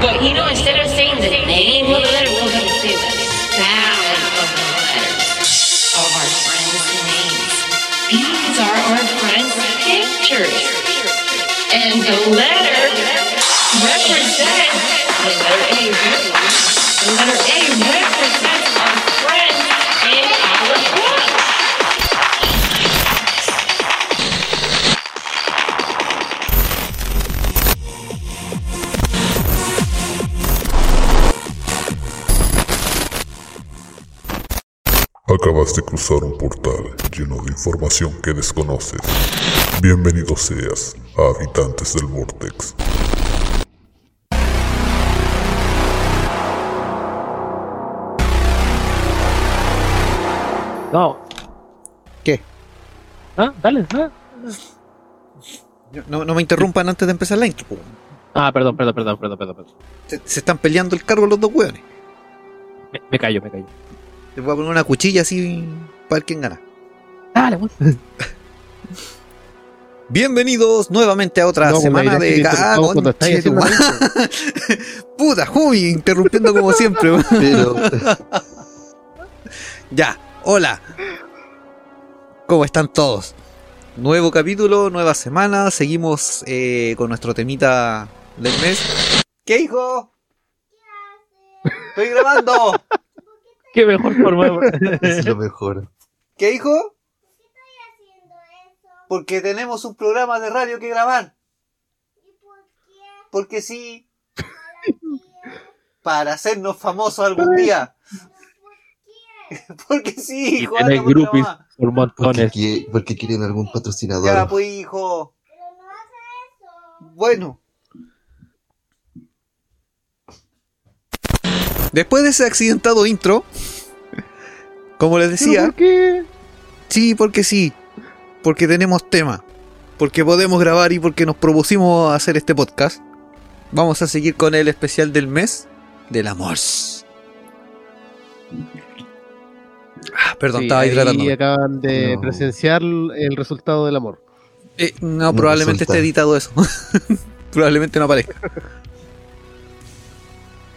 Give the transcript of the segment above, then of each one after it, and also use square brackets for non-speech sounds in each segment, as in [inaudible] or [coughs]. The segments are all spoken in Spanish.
But you know, instead of saying the name of the letter, we're gonna say the sound of the letters of our friends' names. These are our friends' pictures. And the letter represents the letter A. The letter A represents Acabas de cruzar un portal lleno de información que desconoces. Bienvenido seas a Habitantes del Vortex. No. ¿Qué? Ah, dale, ah. No, no me interrumpan antes de empezar la intro. Ah, perdón, perdón, perdón, perdón, perdón. perdón. Se, se están peleando el cargo los dos hueones. Me, me callo, me callo. Les voy a poner una cuchilla así para ver quién gana. Dale, weón. [laughs] Bienvenidos nuevamente a otra No, semana de madre. [laughs] Puta, Jumi, interrumpiendo como siempre. weón. Pero [laughs] ya, hola. ¿Cómo están todos? Nuevo capítulo, nueva semana. Seguimos eh, con nuestro temita del mes. ¿Qué hijo? Estoy grabando. Qué mejor forma. [laughs] es lo mejor. ¿Qué hijo? Porque tenemos un programa de radio que grabar. Porque sí. Para hacernos famosos algún día. [laughs] Porque sí, y hijo. anda por por Porque, montones. porque quieren algún patrocinador. Ya, pues, hijo. Bueno. Después de ese accidentado intro, como les decía, ¿Por qué? sí, porque sí, porque tenemos tema, porque podemos grabar y porque nos propusimos hacer este podcast, vamos a seguir con el especial del mes del amor. Ah, perdón, Sí, estaba ahí hidratándome. acaban de No. presenciar el resultado del amor. Eh, no, No probablemente resulta. esté editado eso. [laughs] probablemente no aparezca.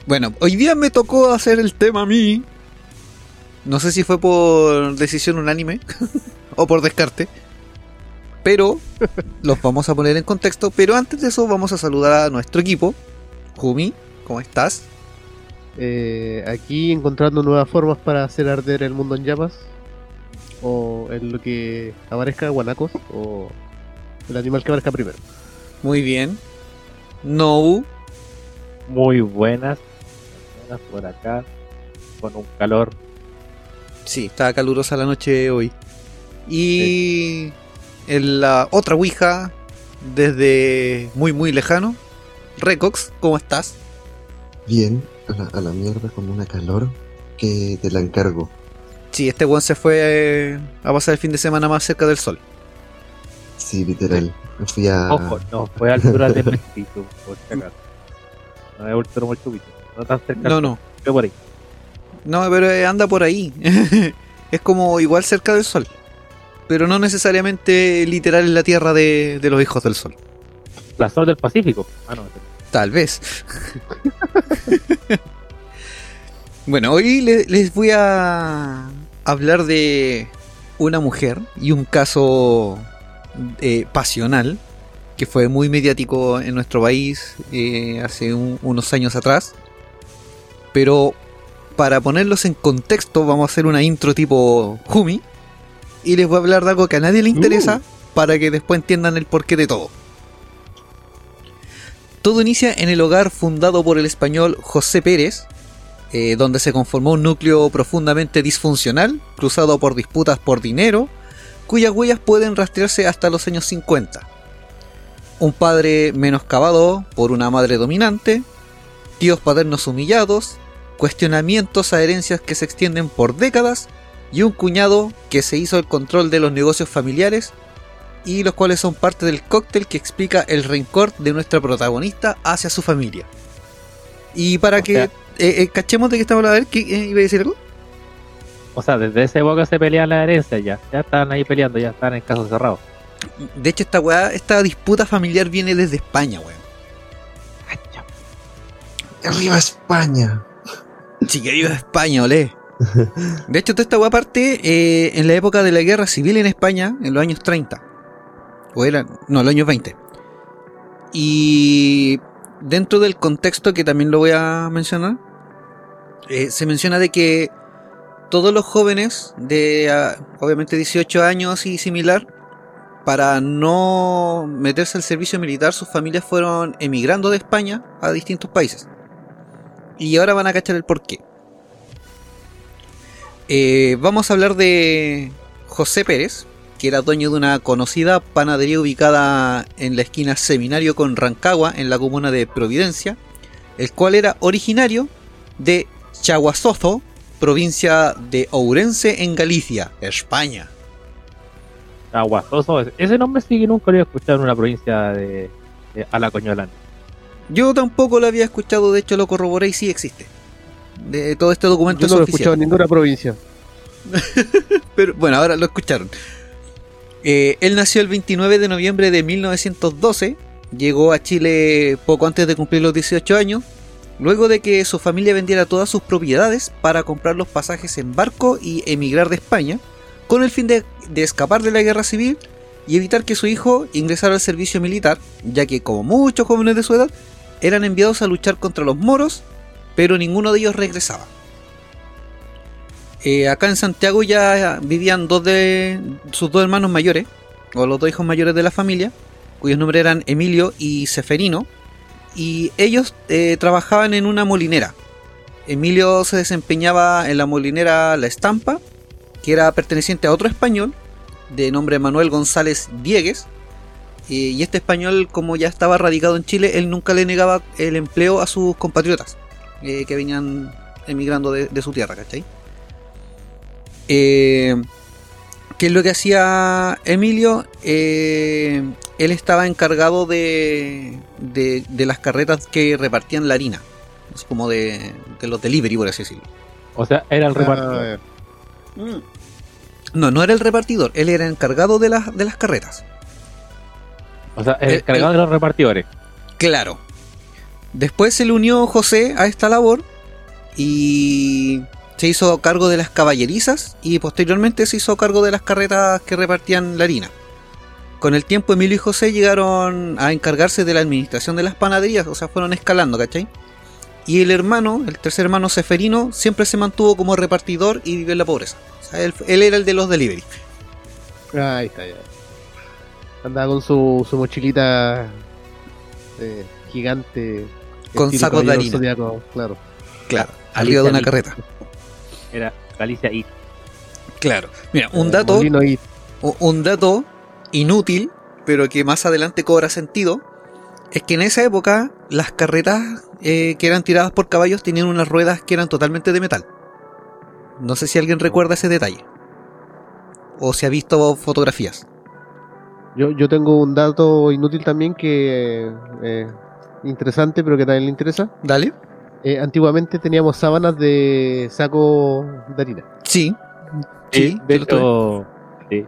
Bueno, hoy día me tocó hacer el tema a mí. No sé si fue por decisión unánime [laughs] o por descarte. Pero los vamos a poner en contexto. Pero antes de eso vamos a saludar a nuestro equipo. Jumi, ¿cómo estás? Eh, aquí encontrando nuevas formas para hacer arder el mundo en llamas. O en lo que aparezca guanacos. O el animal que aparezca primero. Muy bien. Nou, Muy buenas. Por acá. Con un calor. Sí, estaba calurosa la noche hoy. Y en la otra Ouija, desde muy muy lejano, Recox, ¿cómo estás? Bien, a la, a la mierda con una calor que te la encargo. Sí, este weón se fue eh, a pasar el fin de semana más cerca del sol. Sí, literal. Me fui a. Ojo, no, fue a altura de Mestito, por si acaso. No es ultra muy chubito. No tan cerca. No, no, por ahí. no, pero eh, anda por ahí. [laughs] es como igual cerca del sol. Pero no necesariamente literal en la tierra de, de los hijos del sol. La zona del Pacífico. Ah, no. Tal vez. [laughs] bueno, hoy le- les voy a hablar de una mujer y un caso eh, pasional que fue muy mediático en nuestro país eh, hace un- unos años atrás. Pero para ponerlos en contexto vamos a hacer una intro tipo Jumi y les voy a hablar de algo que a nadie le interesa para que después entiendan el porqué de todo. Todo inicia en el hogar fundado por el español José Pérez, eh, donde se conformó un núcleo profundamente disfuncional, cruzado por disputas por dinero, cuyas huellas pueden rastrearse hasta los años 50. Un padre menoscabado por una madre dominante, tíos paternos humillados, cuestionamientos a herencias que se extienden por décadas y un cuñado que se hizo el control de los negocios familiares y los cuales son parte del cóctel que explica el rencor de nuestra protagonista hacia su familia. Y para O que sea- eh, eh, cachemos de qué estamos hablando, a ver, ¿qué, eh, ¿iba a decir algo? O sea, desde esa época se pelean las herencias ya. Ya estaban ahí peleando, ya estaban en casos cerrados. De hecho, esta weá, esta disputa familiar viene desde España, weón. ¡Arriba España! Sí, que viva España, olé. [laughs] De hecho, toda esta weá parte eh, en la época de la guerra civil en España, en los años 30. O era, no, los años 20. Y dentro del contexto que también lo voy a mencionar, eh, se menciona de que todos los jóvenes de ah, obviamente 18 años y similar, para no meterse al servicio militar, sus familias fueron emigrando de España a distintos países. Y ahora van a cachar el porqué. Eh, vamos a hablar de José Pérez, que era dueño de una conocida panadería ubicada en la esquina Seminario con Rancagua, en la comuna de Providencia, el cual era originario de Chaguazozo, provincia de Ourense, en Galicia, España. Aguasoso. Ese nombre sí que nunca lo había escuchado en una provincia de, de Alacoñolán. Yo tampoco lo había escuchado, de hecho lo corroboré y sí existe. De todo este documento Yo es no lo he escuchado en ninguna provincia. [laughs] Pero bueno, ahora lo escucharon. Eh, él nació el 29 de noviembre de 1912. Llegó a Chile poco antes de cumplir los 18 años. Luego de que su familia vendiera todas sus propiedades para comprar los pasajes en barco y emigrar de España, con el fin de, de escapar de la guerra civil y evitar que su hijo ingresara al servicio militar, ya que como muchos jóvenes de su edad, eran enviados a luchar contra los moros, pero ninguno de ellos regresaba. Eh, acá en Santiago ya vivían dos de sus dos hermanos mayores, o los dos hijos mayores de la familia, cuyos nombres eran Emilio y Seferino, y ellos eh, trabajaban en una molinera. Emilio se desempeñaba en la molinera La Estampa, que era perteneciente a otro español, de nombre Manuel González Diegues, y este español, como ya estaba radicado en Chile, él nunca le negaba el empleo a sus compatriotas eh, que venían emigrando de, de su tierra, ¿cachai? Eh, ¿Qué es lo que hacía Emilio? Eh, él estaba encargado de, de, de las carretas que repartían la harina. Así como de, de los delivery, por así decirlo. O sea, era el repartidor. Ah, No, no era el repartidor, él era encargado de las, de las carretas. O sea, el el- encargado de los repartidores. Claro. Después se le unió José a esta labor y se hizo cargo de las caballerizas y posteriormente se hizo cargo de las carretas que repartían la harina. Con el tiempo Emilio y José llegaron a encargarse de la administración de las panaderías, o sea, fueron escalando, ¿cachai? Y el hermano, el tercer hermano Seferino, siempre se mantuvo como repartidor y vivió en la pobreza. O sea, él, él era el de los delivery. Ah, Ahí está, ya. Andaba con su, su mochilita eh, gigante. Con sacos de harina. Zodiaco, claro. Claro, arriba de una carreta. Era Galicia y Claro. Mira, un Eh, dato Un dato inútil, pero que más adelante cobra sentido, es que en esa época las carretas eh, que eran tiradas por caballos tenían unas ruedas que eran totalmente de metal. No sé si alguien recuerda ese detalle. O se ha visto fotografías. Yo, yo tengo un dato inútil también que eh, interesante, pero que también le interesa. Dale. Eh, antiguamente teníamos sábanas de saco de harina. Sí. Sí, Sí, de hecho,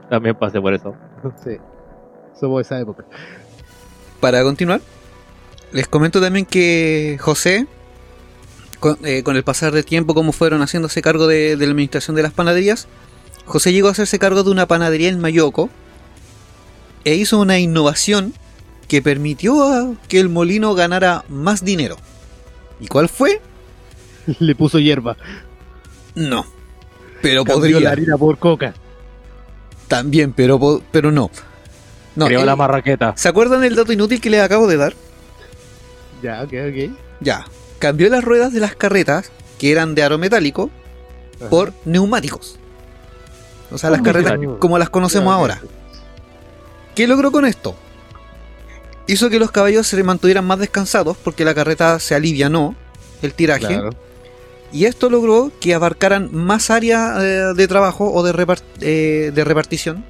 también pasé por eso. [laughs] sí. Somos de esa época. Para continuar, les comento también que José, con, eh, con el pasar del tiempo, como fueron haciéndose cargo de, de la administración de las panaderías, José llegó a hacerse cargo de una panadería en Mayoco e hizo una innovación que permitió a que el molino ganara más dinero. ¿Y cuál fue? [laughs] Le puso hierba. No. Pero Cambió podría. la harina por coca. También, pero, pero no. No, Creó él- la marraqueta. ¿Se acuerdan del dato inútil que les acabo de dar? Ya, ok, ok. Ya. Cambió las ruedas de las carretas, que eran de aro metálico, Ajá. por neumáticos. O sea, las Ah, carretas como las conocemos ahora. ¿Qué logró con esto? Hizo que los caballos se mantuvieran más descansados porque la carreta se alivianó el tiraje. Claro. Y esto logró que abarcaran más área eh, de trabajo o de, eh, de repartición,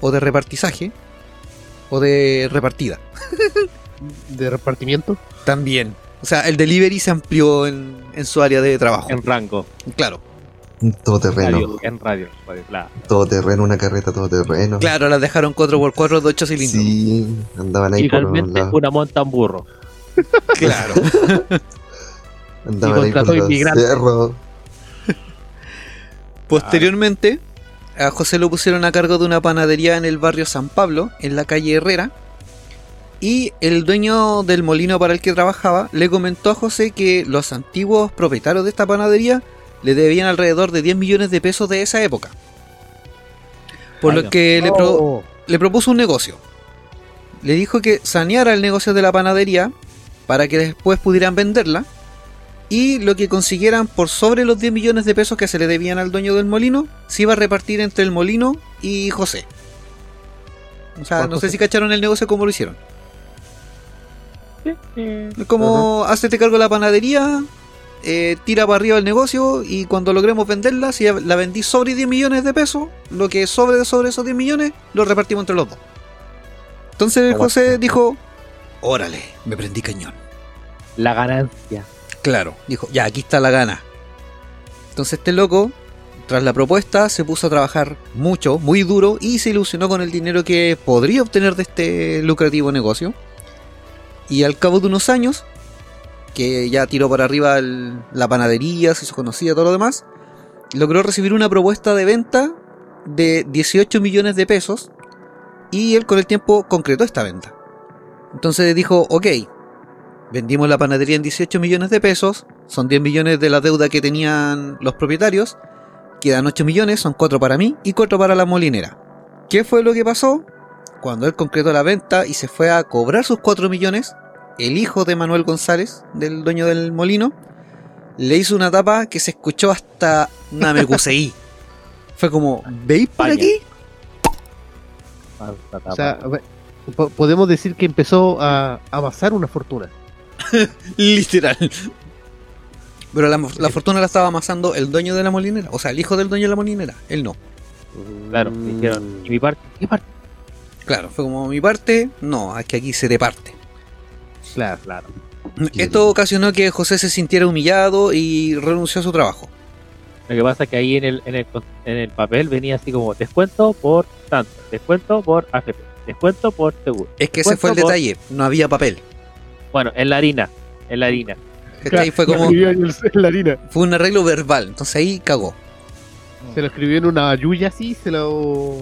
o de repartizaje, o de repartida. [laughs] De repartimiento. También. O sea, el delivery se amplió en, en su área de trabajo. En rango. Claro. Todo terreno. Radio, en radio. radio, claro. Todo terreno, una carreta todo terreno. Claro, las dejaron 4x4 de 8 cilindros. Sí, andaban ahí por un Finalmente lado. una monta en burro. [laughs] Claro. [laughs] Andaban ahí por contrató los inmigrantes. cerros. [laughs] Posteriormente, a José lo pusieron a cargo de una panadería en el barrio San Pablo, en la calle Herrera. Y el dueño del molino para el que trabajaba le comentó a José que los antiguos propietarios de esta panadería le debían alrededor de 10 millones de pesos de esa época. Por Ay, lo no. que le, pro- Oh, le propuso un negocio. Le dijo que saneara el negocio de la panadería para que después pudieran venderla. Y lo que consiguieran por sobre los 10 millones de pesos que se le debían al dueño del molino, se iba a repartir entre el molino y José. O sea, ¿Cuál no sé si cacharon el negocio como lo hicieron. Sí, sí. Es como, hazte cargo de la panadería, eh, tira para arriba el negocio y cuando logremos venderla, si la vendí sobre 10 millones de pesos, lo que sobre de sobre esos 10 millones, lo repartimos entre los dos. Entonces José dijo, órale, me prendí cañón. La ganancia. Claro, dijo, ya, aquí está la gana. Entonces este loco, tras la propuesta, se puso a trabajar mucho, muy duro, y se ilusionó con el dinero que podría obtener de este lucrativo negocio. Y al cabo de unos años, que ya tiró para arriba la panadería, se hizo conocida, todo lo demás, logró recibir una propuesta de venta de 18 millones de pesos, y él con el tiempo concretó esta venta. Entonces dijo, ok, Vendimos la panadería en 18 millones de pesos, son 10 millones de la deuda que tenían los propietarios, quedan 8 millones, son 4 para mí y 4 para la molinera. ¿Qué fue lo que pasó? Cuando él concretó la venta y se fue a cobrar sus 4 millones, el hijo de Manuel González, del dueño del molino, le hizo una tapa que se escuchó hasta Namekuseí. [laughs] Fue como, ¿veis por aquí? O sea, podemos decir que empezó a amasar una fortuna. [laughs] Literal. Pero la, la fortuna la estaba amasando el dueño de la molinera, o sea, el hijo del dueño de la molinera, él no. claro, Mm, dijeron. ¿Y mi parte? ¿Qué parte? Claro, fue como mi parte, no, es que aquí se te parte. Claro. Claro. Esto ocasionó que José se sintiera humillado y renunció a su trabajo. Lo que pasa es que ahí en el, en el, en el papel venía así como descuento por tanto, descuento por AFP, descuento por seguro. Es que ese fue el ¿Cuánto por- detalle, no había papel. Bueno, en la harina, en la harina. ¿cachai? Fue como, [laughs] en, la harina. fue un arreglo verbal, entonces ahí cagó. Se lo escribió en una yuya así, se lo.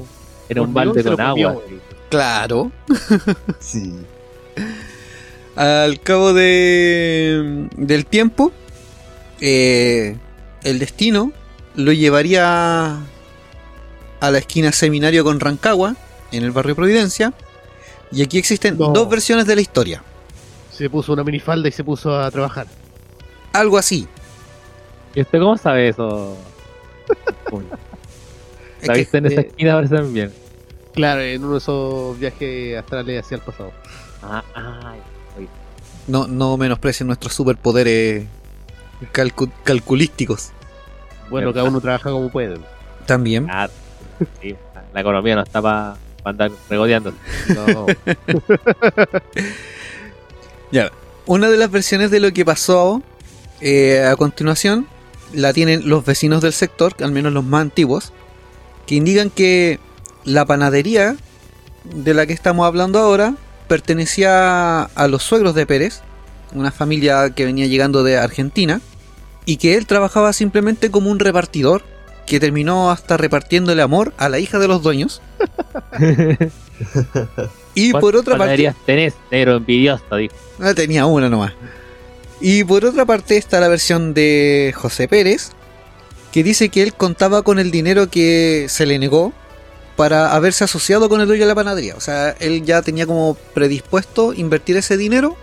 Era un balde con comió. agua. Claro. [laughs] Sí. Al cabo de, del tiempo, eh, el destino lo llevaría a la esquina Seminario con Rancagua, en el barrio Providencia. Y aquí existen No. dos versiones de la historia. Se puso una minifalda y se puso a trabajar. Algo así. ¿Y usted cómo sabe eso? [laughs] Es ¿La viste en esa eh, esquina ahora también? Claro, en uno de esos viajes astrales hacia el pasado. Ah, ah, no, no menosprecien nuestros superpoderes calcu- calculísticos. Bueno, cada uno trabaja como puede. También. Sí, la economía no está para andar regodeando. No. [laughs] Ya, una de las versiones de lo que pasó eh, a continuación la tienen los vecinos del sector, al menos los más antiguos, que indican que la panadería de la que estamos hablando ahora pertenecía a los suegros de Pérez, una familia que venía llegando de Argentina, y que él trabajaba simplemente como un repartidor que terminó hasta repartiéndole amor a la hija de los dueños. [laughs] y por otra parte... tenés, negro envidioso? Dijo. Ah, tenía una nomás. Y por otra parte está la versión de José Pérez, que dice que él contaba con el dinero que se le negó para haberse asociado con el dueño de la panadería. O sea, él ya tenía como predispuesto invertir ese dinero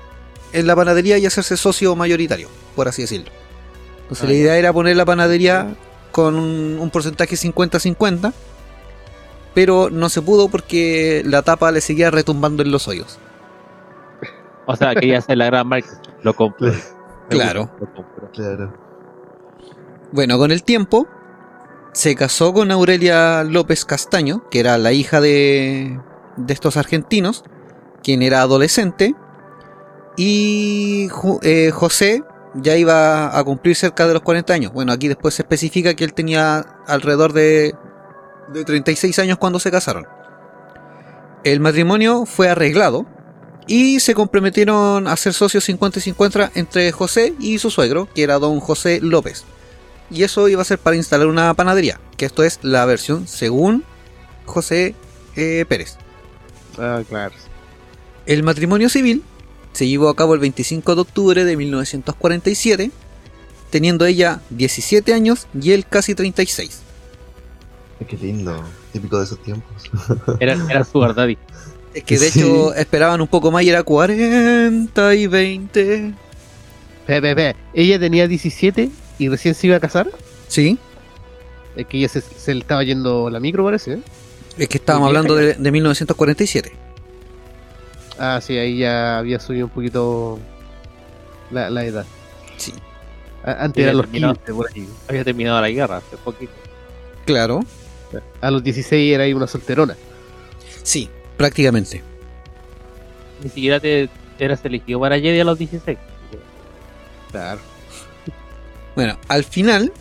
en la panadería y hacerse socio mayoritario, por así decirlo. Entonces Ah, la idea era poner la panadería con un, un porcentaje 50-50, pero no se pudo porque la tapa le seguía retumbando en los hoyos. O sea, quería hacer la gran marca. Lo compró. [laughs] Claro. lo compró. Claro. Bueno, con el tiempo se casó con Aurelia López Castaño, que era la hija de, de estos argentinos, quien era adolescente, y eh, José ya iba a cumplir cerca de los 40 años. Bueno, aquí después se especifica que él tenía alrededor de, de 36 años cuando se casaron. El matrimonio fue arreglado Y se comprometieron a ser socios 50 y 50 entre José y su suegro, que era don José López. Y eso iba a ser para instalar una panadería, que esto es la versión según José eh, Pérez. Ah, claro. El matrimonio civil se llevó a cabo el 25 de octubre de 1947, teniendo ella 17 años y él casi 36. Qué lindo, típico de esos tiempos. [laughs] Era, era Sugar Daddy. Es que de Sí. hecho esperaban un poco más y era 40 y 20. Pe, pe, pe. Ella tenía 17 y recién se iba a casar. Sí, Es que ella se, se le estaba yendo la micro, parece. ¿eh? es que estábamos hablando de, de 1947. Ah, sí, ahí ya había subido un poquito la, la edad. Sí, A- Antes eran los terminó. 15, por ahí. Había terminado la guerra hace poquito. claro. A los 16 era ahí una solterona. Sí, prácticamente. Ni siquiera te eras elegido para Jedi a los 16. Claro. Bueno, al final,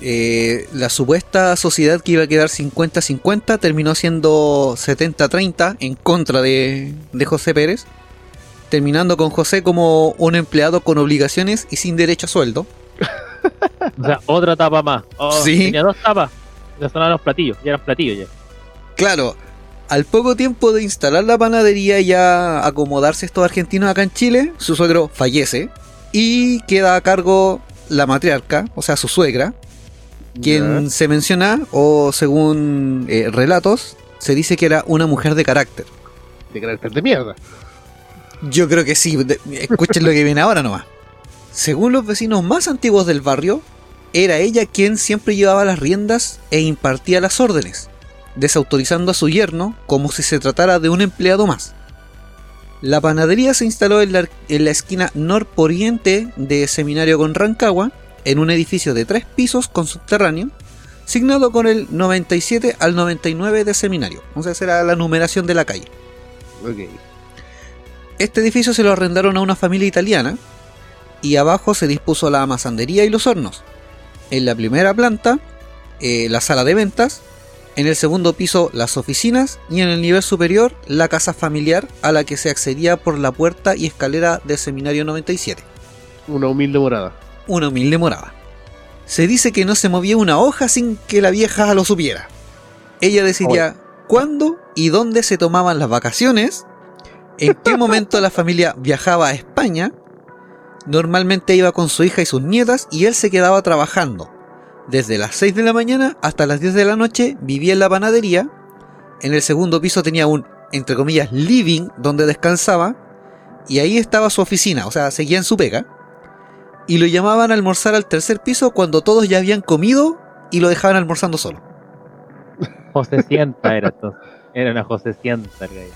eh, la supuesta sociedad que iba a quedar 50-50 terminó siendo 70-30 en contra de, de José Pérez, terminando con José como un empleado con obligaciones y sin derecho a sueldo. [laughs] O sea, otra tapa más. Oh, Sí. Tenía dos tapas. Ya sonaban los platillos. Ya eran platillos ya. Claro, al poco tiempo de instalar la panadería y ya acomodarse estos argentinos acá en Chile, su suegro fallece y queda a cargo la matriarca, o sea, su suegra, quien se menciona, o según eh, relatos, se dice que era una mujer de carácter. De carácter de mierda. Yo creo que sí, de- escuchen lo que viene ahora nomás. Según los vecinos más antiguos del barrio, era ella quien siempre llevaba las riendas e impartía las órdenes, desautorizando a su yerno como si se tratara de un empleado más. La panadería se instaló en la, en la esquina norporiente de Seminario con Rancagua, en un edificio de tres pisos con subterráneo, signado con el 97 al 99 de Seminario. O sea, esa era la numeración de la calle. Este edificio se lo arrendaron a una familia italiana y abajo se dispuso la amasandería y los hornos. En la primera planta, eh, la sala de ventas, en el segundo piso las oficinas y en el nivel superior la casa familiar a la que se accedía por la puerta y escalera del Seminario 97, Una humilde morada. una humilde morada. Se dice que no se movía una hoja sin que la vieja lo supiera. Ella decidía cuándo y dónde se tomaban las vacaciones, en qué momento la familia viajaba a España. Normalmente iba con su hija y sus nietas y él se quedaba trabajando. Desde las 6 de la mañana hasta las 10 de la noche vivía en la panadería. En el segundo piso tenía un, entre comillas, living donde descansaba. Y ahí estaba su oficina, o sea, seguía en su pega. Y lo llamaban a almorzar al tercer piso cuando todos ya habían comido y lo dejaban almorzando solo. José Sienta era entonces. Era una José Sienta. el gallo.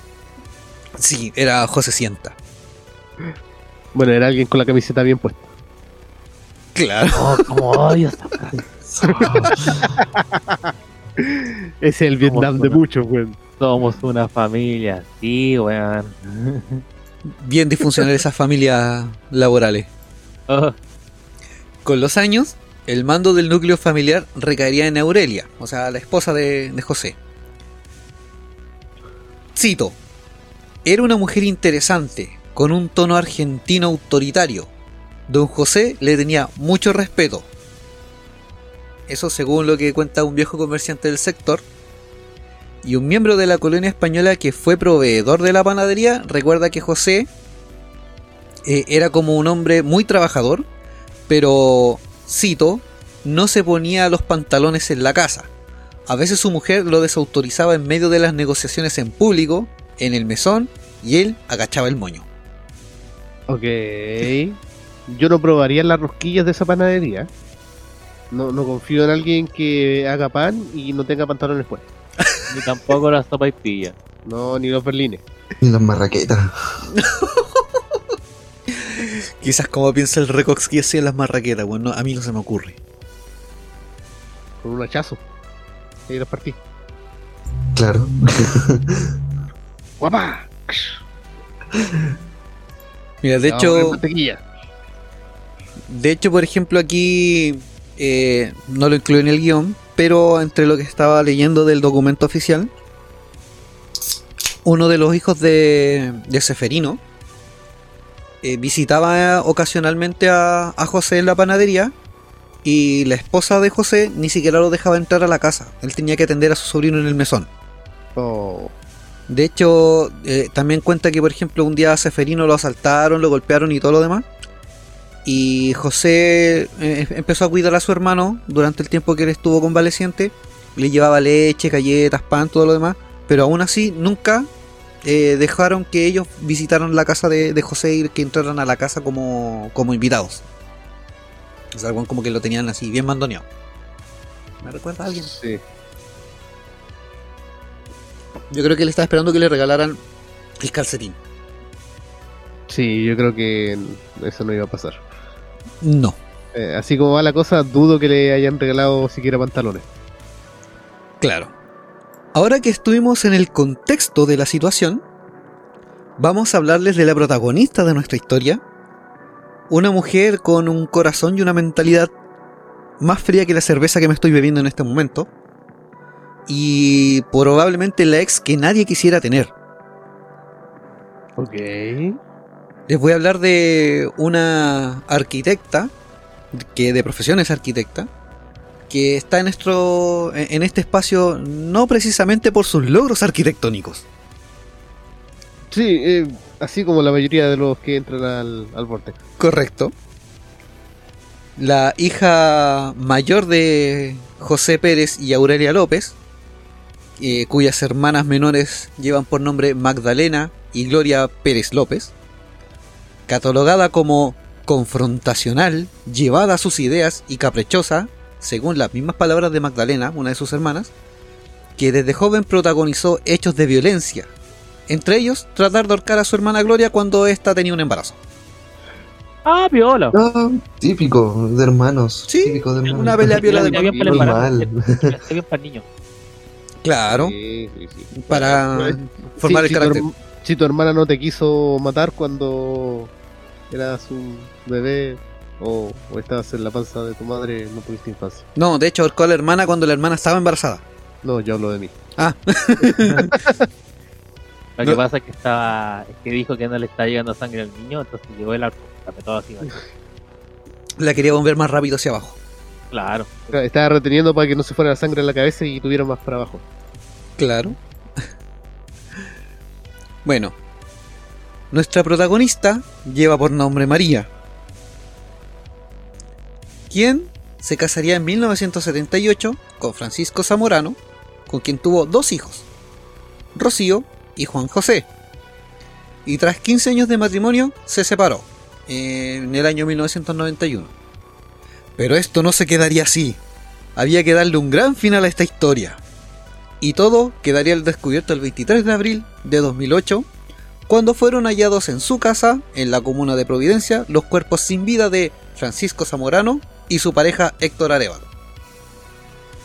Sí, era José Sienta. Bueno, era alguien con la camiseta bien puesta. Claro. Oh, como odio esa frase. [laughs] Es el Vietnam de muchos, weón. Somos una familia. Sí, weón. [laughs] Bien disfuncional esas familias laborales. [laughs] Oh, Con los años, el mando del núcleo familiar recaería en Aurelia, o sea, la esposa de, de José. Cito, era una mujer interesante, con un tono argentino autoritario. Don José le tenía mucho respeto. Eso según lo que cuenta un viejo comerciante del sector. Y un miembro de la colonia española que fue proveedor de la panadería recuerda que José eh, era como un hombre muy trabajador, pero, cito, no se ponía los pantalones en la casa. A veces su mujer lo desautorizaba en medio de las negociaciones en público, en el mesón, y él agachaba el moño. Ok. Yo no probaría las rosquillas de esa panadería. No, no confío en alguien que haga pan y no tenga pantalones puestos. [laughs] ni tampoco la sopa y pilla. No, ni los berlines. Y las marraquetas. [laughs] Quizás como piensa el Recox que hacía las marraquetas, bueno, a mí no se me ocurre. Con un hachazo. Ahí los partí. Claro. [laughs] ¡Guapa! Mira, de hecho, de hecho, por ejemplo, aquí eh, no lo incluí en el guion, pero entre lo que estaba leyendo del documento oficial, uno de los hijos de, de Seferino eh, visitaba ocasionalmente a, a José en la panadería y la esposa de José ni siquiera lo dejaba entrar a la casa. Él tenía que atender a su sobrino en el mesón. Oh, De hecho, eh, también cuenta que, por ejemplo, un día a Seferino lo asaltaron, lo golpearon y todo lo demás. Y José eh, empezó a cuidar a su hermano durante el tiempo que él estuvo convaleciente. Le llevaba leche, galletas, pan, todo lo demás. Pero aún así, nunca eh, dejaron que ellos visitaran la casa de, de José y que entraran a la casa como, como invitados. O sea, como que lo tenían así, bien mandoneado. ¿Me recuerda a alguien? sí. Yo creo que él estaba esperando que le regalaran el calcetín. Sí, yo creo que eso no iba a pasar. No. Eh, así como va la cosa, dudo que le hayan regalado siquiera pantalones. Claro. Ahora que estuvimos en el contexto de la situación, vamos a hablarles de la protagonista de nuestra historia. Una mujer con un corazón y una mentalidad más fría que la cerveza que me estoy bebiendo en este momento. Y probablemente la ex que nadie quisiera tener. Ok. Les voy a hablar de una arquitecta, que de profesión es arquitecta, que está en, nuestro, en este espacio no precisamente por sus logros arquitectónicos. Sí, eh, así como la mayoría de los que entran al, al Vortex. Correcto. La hija mayor de José Pérez y Aurelia López, eh, cuyas hermanas menores llevan por nombre Magdalena y Gloria Pérez López, catalogada como confrontacional, llevada a sus ideas y caprichosa, según las mismas palabras de Magdalena, una de sus hermanas, que desde joven protagonizó hechos de violencia, entre ellos tratar de ahorcar a su hermana Gloria cuando ésta tenía un embarazo. Ah, piola. Ah, típico de hermanos. Sí, típico de hermanos. una pelea viola de el Normal. embarazo. Está bien para el niño. Claro, Sí, sí, sí. para Pues, formar el carácter. Si tu hermana no te quiso matar cuando eras un bebé o, o estabas en la panza de tu madre, no tuviste infancia. No, de hecho ahorcó a la hermana cuando la hermana estaba embarazada. No, yo hablo de mí. Ah, [laughs] Lo No. que pasa es que estaba, es que dijo que no le está llegando sangre al niño, entonces llegó el arco, todo así. ¿vale? la quería volver más rápido hacia abajo. Claro. Estaba reteniendo para que no se fuera la sangre en la cabeza y tuviera más para abajo. Claro. Bueno, nuestra protagonista lleva por nombre María, quien se casaría en 1978 con Francisco Zamorano, con quien tuvo dos hijos, Rocío y Juan José. Y tras 15 años de matrimonio se separó en el año 1991. Pero esto no se quedaría así. Había que darle un gran final a esta historia. Y todo quedaría al descubierto el 23 de abril de 2008, cuando fueron hallados en su casa, en la comuna de Providencia, los cuerpos sin vida de Francisco Zamorano y su pareja Héctor Arevalo.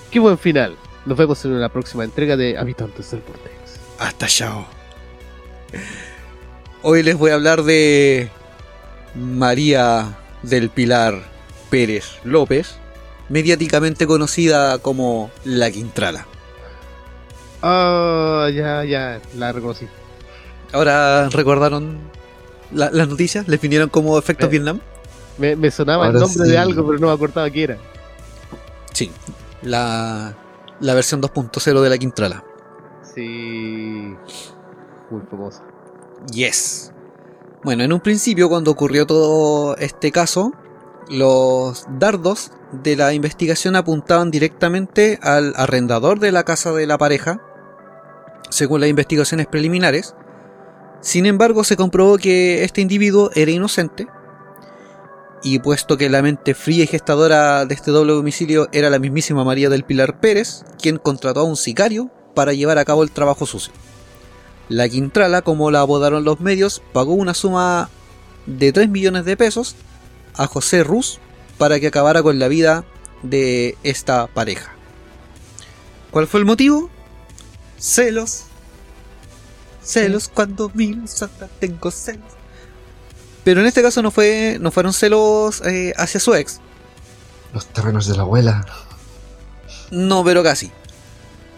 ¡Qué buen final! Nos vemos en una próxima entrega de Habitantes del Vortex. Hasta chao. Hoy les voy a hablar de María del Pilar Pérez López, mediáticamente conocida como La Quintrala. Ah, ya, ya, la reconocí. Ahora recordaron la- las noticias, les vinieron como efectos Eh. Vietnam. Me, me sonaba el nombre sí. de algo, pero no me acordaba qué era. Sí, la, la versión 2.0 de La Quintrala. Sí. Muy famosa. Yes. Bueno, en un principio, cuando ocurrió todo este caso, los dardos de la investigación apuntaban directamente al arrendador de la casa de la pareja, según las investigaciones preliminares. Sin embargo, se comprobó que este individuo era inocente, y puesto que la mente fría y gestadora de este doble homicidio era la mismísima María del Pilar Pérez, quien contrató a un sicario para llevar a cabo el trabajo sucio. La Quintrala, como la apodaron los medios, pagó una suma de 3 millones de pesos a José Ruz para que acabara con la vida de esta pareja. ¿Cuál fue el motivo? Celos. Celos cuando miro Santa tengo celos. Pero en este caso no fue no fueron celos eh, hacia su ex. Los terrenos de la abuela. No, pero casi.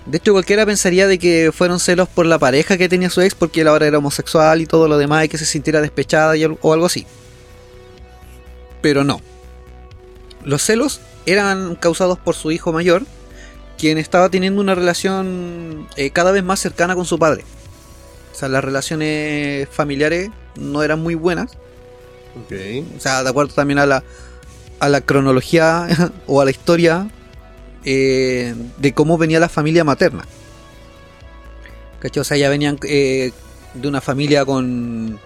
De hecho, cualquiera pensaría de que fueron celos por la pareja que tenía su ex porque él ahora era homosexual y todo lo demás y que se sintiera despechada y o algo así. Pero no. Los celos eran causados por su hijo mayor, quien estaba teniendo una relación eh, cada vez más cercana con su padre. O sea, las relaciones familiares no eran muy buenas. Ok. O sea, de acuerdo también a la, a la cronología [laughs] o a la historia eh, de cómo venía la familia materna. ¿Cachai? O sea, ya venían eh, de una familia con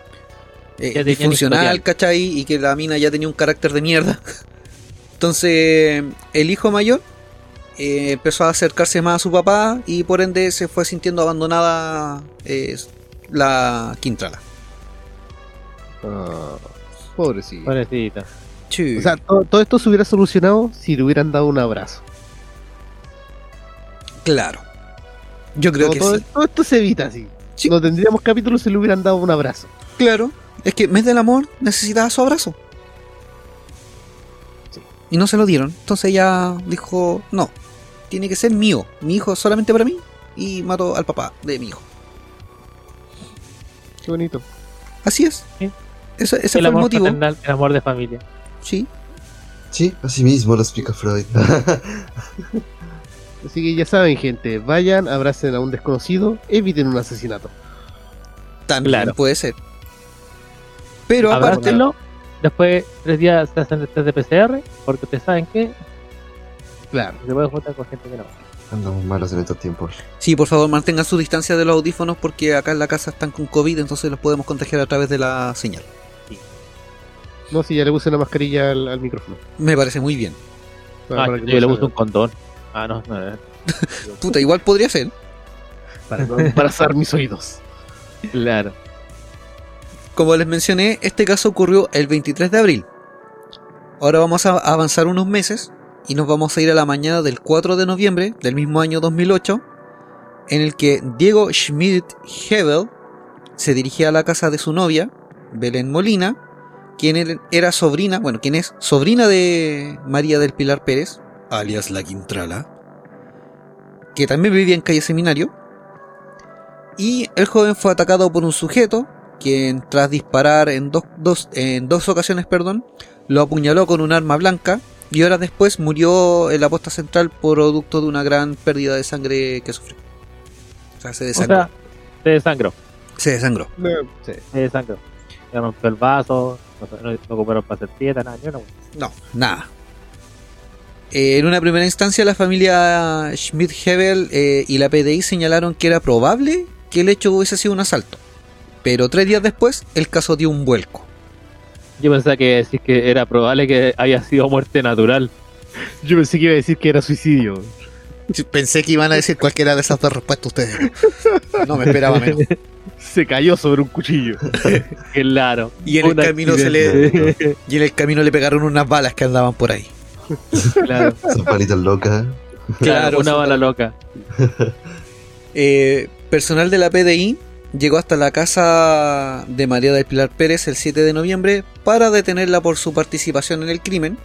eh, disfuncional. ¿cachai? Y que la mina ya tenía un carácter de mierda. [laughs] Entonces, el hijo mayor eh, empezó a acercarse más a su papá y por ende se fue sintiendo abandonada eh, la Quintrala. Ah, pobrecito. Pobrecita. Sí. O sea, todo, todo esto se hubiera solucionado si le hubieran dado un abrazo. claro. Yo creo todo, que todo- sí. todo esto se evita así. Sí. No tendríamos capítulos si le hubieran dado un abrazo. Claro, es que mes del amor necesitaba su abrazo. Sí. Y no se lo dieron. Entonces ella dijo, no, tiene que ser mío. Mi hijo solamente para mí. Y mató al papá de mi hijo. Qué bonito. Así es. Sí. Ese, ese el fue el amor motivo. paternal, el amor de familia. Sí. Sí, así mismo lo explica Freud. [laughs] Así que ya saben, gente, vayan, abracen a un desconocido, eviten un asesinato. También Claro. puede ser. Pero aparte, Abrácenlo. Después, tres días se hacen el test de PCR. Porque ustedes saben que Claro. se puede juntar con gente que no. Andamos malos en estos tiempos. sí, por favor, mantengan su distancia de los audífonos porque acá en la casa están con COVID, entonces los podemos contagiar a través de la señal. No, si ya le puse una mascarilla al, al micrófono. Me parece muy bien. Para- Ah, para que yo le puse se- un condón. Ah, no, no. no. [laughs] Puta, igual podría ser. Para no embarazar mis oídos. Claro. Como les mencioné, este caso ocurrió el 23 de abril. Ahora vamos a avanzar unos meses y nos vamos a ir a la mañana del 4 de noviembre del mismo año 2008, en el que Diego Schmidt Hebel se dirigía a la casa de su novia, Belén Molina, quien er- era sobrina, bueno, quien es sobrina de María del Pilar Pérez, alias La Quintrala, que también vivía en calle Seminario. Y el joven fue atacado por un sujeto quien tras disparar en dos, dos- en dos ocasiones, perdón, lo apuñaló con un arma blanca y horas después murió en la posta central producto de una gran pérdida de sangre que sufrió. O sea, se O desangró. sea, se desangró. se desangró. Sí. Se desangró. Se rompió el vaso. No, comieron para hacer dieta, nada. No, nada. Eh, en una primera instancia, la familia Schmidt-Hebel eh, y la PDI señalaron que era probable que el hecho hubiese sido un asalto. Pero tres días después, el caso dio un vuelco. Yo pensaba que decir que era probable que haya sido muerte natural. Yo pensé que iba a decir que era suicidio. Pensé que iban a decir cualquiera de esas dos respuestas ustedes. No me esperaba menos. [laughs] Se cayó sobre un cuchillo. [laughs] Claro. Y en el camino se le-. Y en el camino le pegaron unas balas que andaban por ahí. claro. Esas palitas locas. Claro, una bala loca. Eh, personal de la PDI llegó hasta la casa de María del Pilar Pérez el 7 de noviembre para detenerla por su participación en el crimen,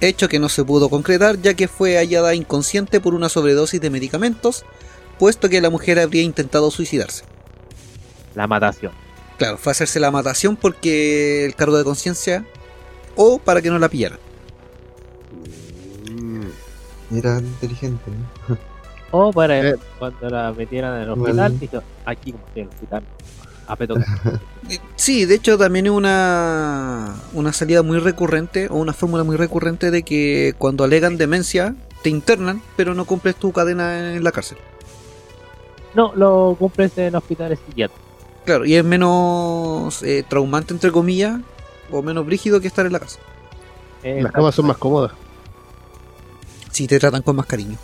hecho que no se pudo concretar ya que fue hallada inconsciente por una sobredosis de medicamentos, puesto que la mujer habría intentado suicidarse. La matación. Claro, fue a hacerse la matación porque el cargo de conciencia o para que no la pillaran. Era inteligente, ¿no? [laughs] O para Eh. cuando la metieran en el hospital, Bueno. dijo, aquí como estoy en el hospital. A peto. [laughs] Eh, Sí, de hecho también es una, una salida muy recurrente o una fórmula muy recurrente de que cuando alegan demencia te internan, pero no cumples tu cadena en la cárcel. No, lo cumples en hospitales psiquiátricos. Claro, y es menos eh, traumante, entre comillas, o menos brígido que estar en la cárcel. Eh, Las camas son más cómodas. Si te tratan con más cariño.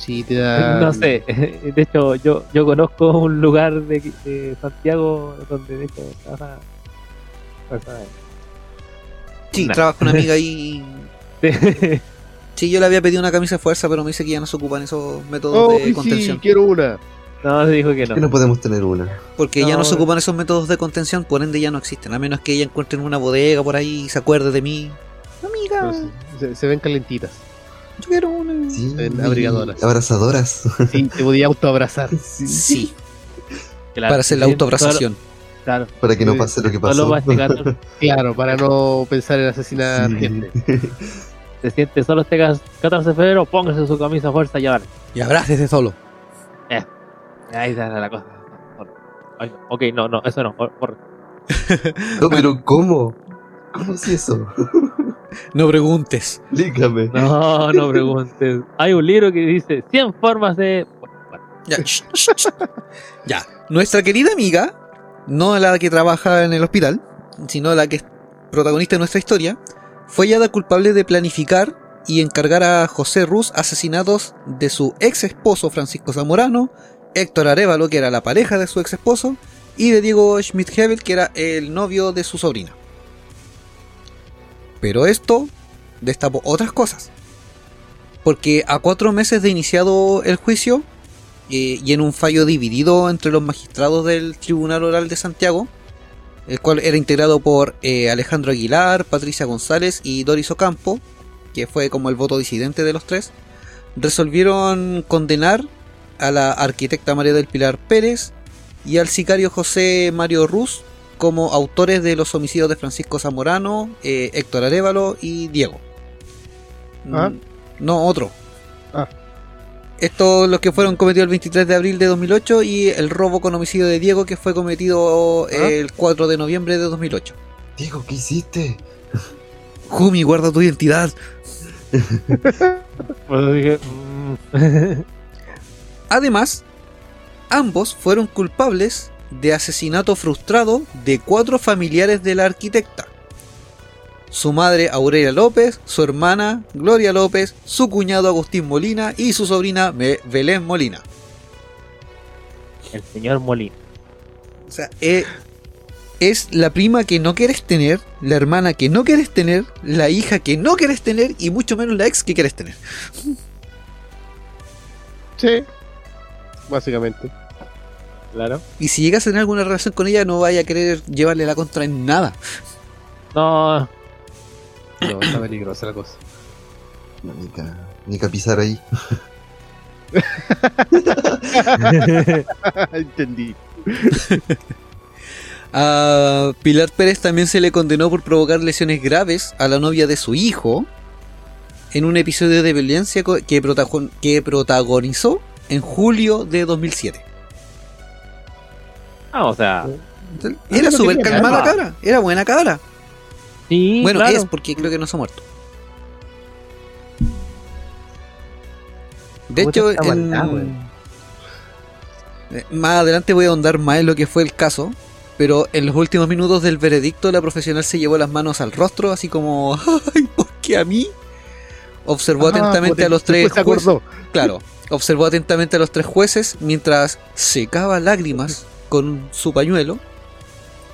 Sí, te da. [laughs] No sé, [laughs] de hecho yo yo conozco un lugar de, de Santiago donde de hecho trabaja. Sí, Nah. trabajo con una amiga ahí. [laughs] Sí. Sí, yo le había pedido una camisa de fuerza, pero me dice que ya no se ocupan esos métodos Oh, de sí, contención. quiero una. No, se dijo que ¿Por qué no. no podemos tener una? Porque ya No, se ocupan esos métodos de contención, por ende ya no existen. A menos que ella encuentre en una bodega por ahí y se acuerde de mí. Amiga. Se- se ven calentitas. Yo quiero una. Sí, En abrigadoras. Abrazadoras. Sí, te podía autoabrazar. [laughs] Sí, Sí, Claro, para hacer la autoabrazación. Claro. Para que no pase lo que Solo pasó. masticando. [laughs] Claro, para no pensar en asesinar Sí. gente. [laughs] Se siente solo este 14 de febrero, póngase su camisa fuerza y ya Y abrácese solo. Ahí está la cosa. Ay, no. Ok, no, no, eso no. cor- corre. No, pero ¿cómo? ¿Cómo es eso? No preguntes. Explícame. No, no preguntes. Hay un libro que dice 100 formas de. Bueno, Ya, ya. Nuestra querida amiga, no la que trabaja en el hospital, sino la que es protagonista de nuestra historia, fue hallada culpable de planificar y encargar a José Ruz asesinatos de su ex esposo Francisco Zamorano, Héctor Arevalo, que era la pareja de su ex esposo, y de Diego Schmidt-Hebel, que era el novio de su sobrina. Pero esto destapó otras cosas. Porque a cuatro meses de iniciado el juicio, eh, y en un fallo dividido entre los magistrados del Tribunal Oral de Santiago, el cual era integrado por eh, Alejandro Aguilar, Patricia González y Doris Ocampo, que fue como el voto disidente de los tres, resolvieron condenar a la arquitecta María del Pilar Pérez y al sicario José Mario Ruz como autores de los homicidios de Francisco Zamorano, eh, Héctor Arevalo y Diego. Ah. Mm, No, otro. Ah. Estos los que fueron cometidos el 23 de abril de 2008 y el robo con homicidio de Diego que fue cometido Ah. el 4 de noviembre de 2008. Diego, ¿qué hiciste? Jumi, guarda tu identidad. [laughs] pues dije. mm, [laughs] Además, ambos fueron culpables de asesinato frustrado de cuatro familiares de la arquitecta. Su madre Aurelia López, su hermana Gloria López, su cuñado Agustín Molina y su sobrina Belén Molina. el señor Molina. O sea, eh, es la prima que no quieres tener, la hermana que no quieres tener, la hija que no quieres tener y mucho menos la ex que quieres tener. Sí. Básicamente. Claro. Y si llegas a tener alguna relación con ella, no vaya a querer llevarle la contra en nada. No, No, está peligrosa la cosa. No, Nica, Nica pisar ahí. [laughs] Entendí. [laughs] A Pilar Pérez también se le condenó por provocar lesiones graves a la novia de su hijo en un episodio de violencia co- que, protagon- que protagonizó en julio de 2007. Ah, o sea, Era súper calmada calma. cabra, era buena cabra. sí, Bueno, claro. es porque creo que no se ha muerto. De ¿Cómo hecho, en- eh, más adelante voy a ahondar más en lo que fue el caso. Pero en los últimos minutos del veredicto, la profesional se llevó las manos al rostro, así como, [laughs] ¡ay, ¿por qué a mí? Observó Ah, atentamente a los tres jueces. acordó. Claro, observó atentamente a los tres jueces mientras secaba lágrimas con su pañuelo.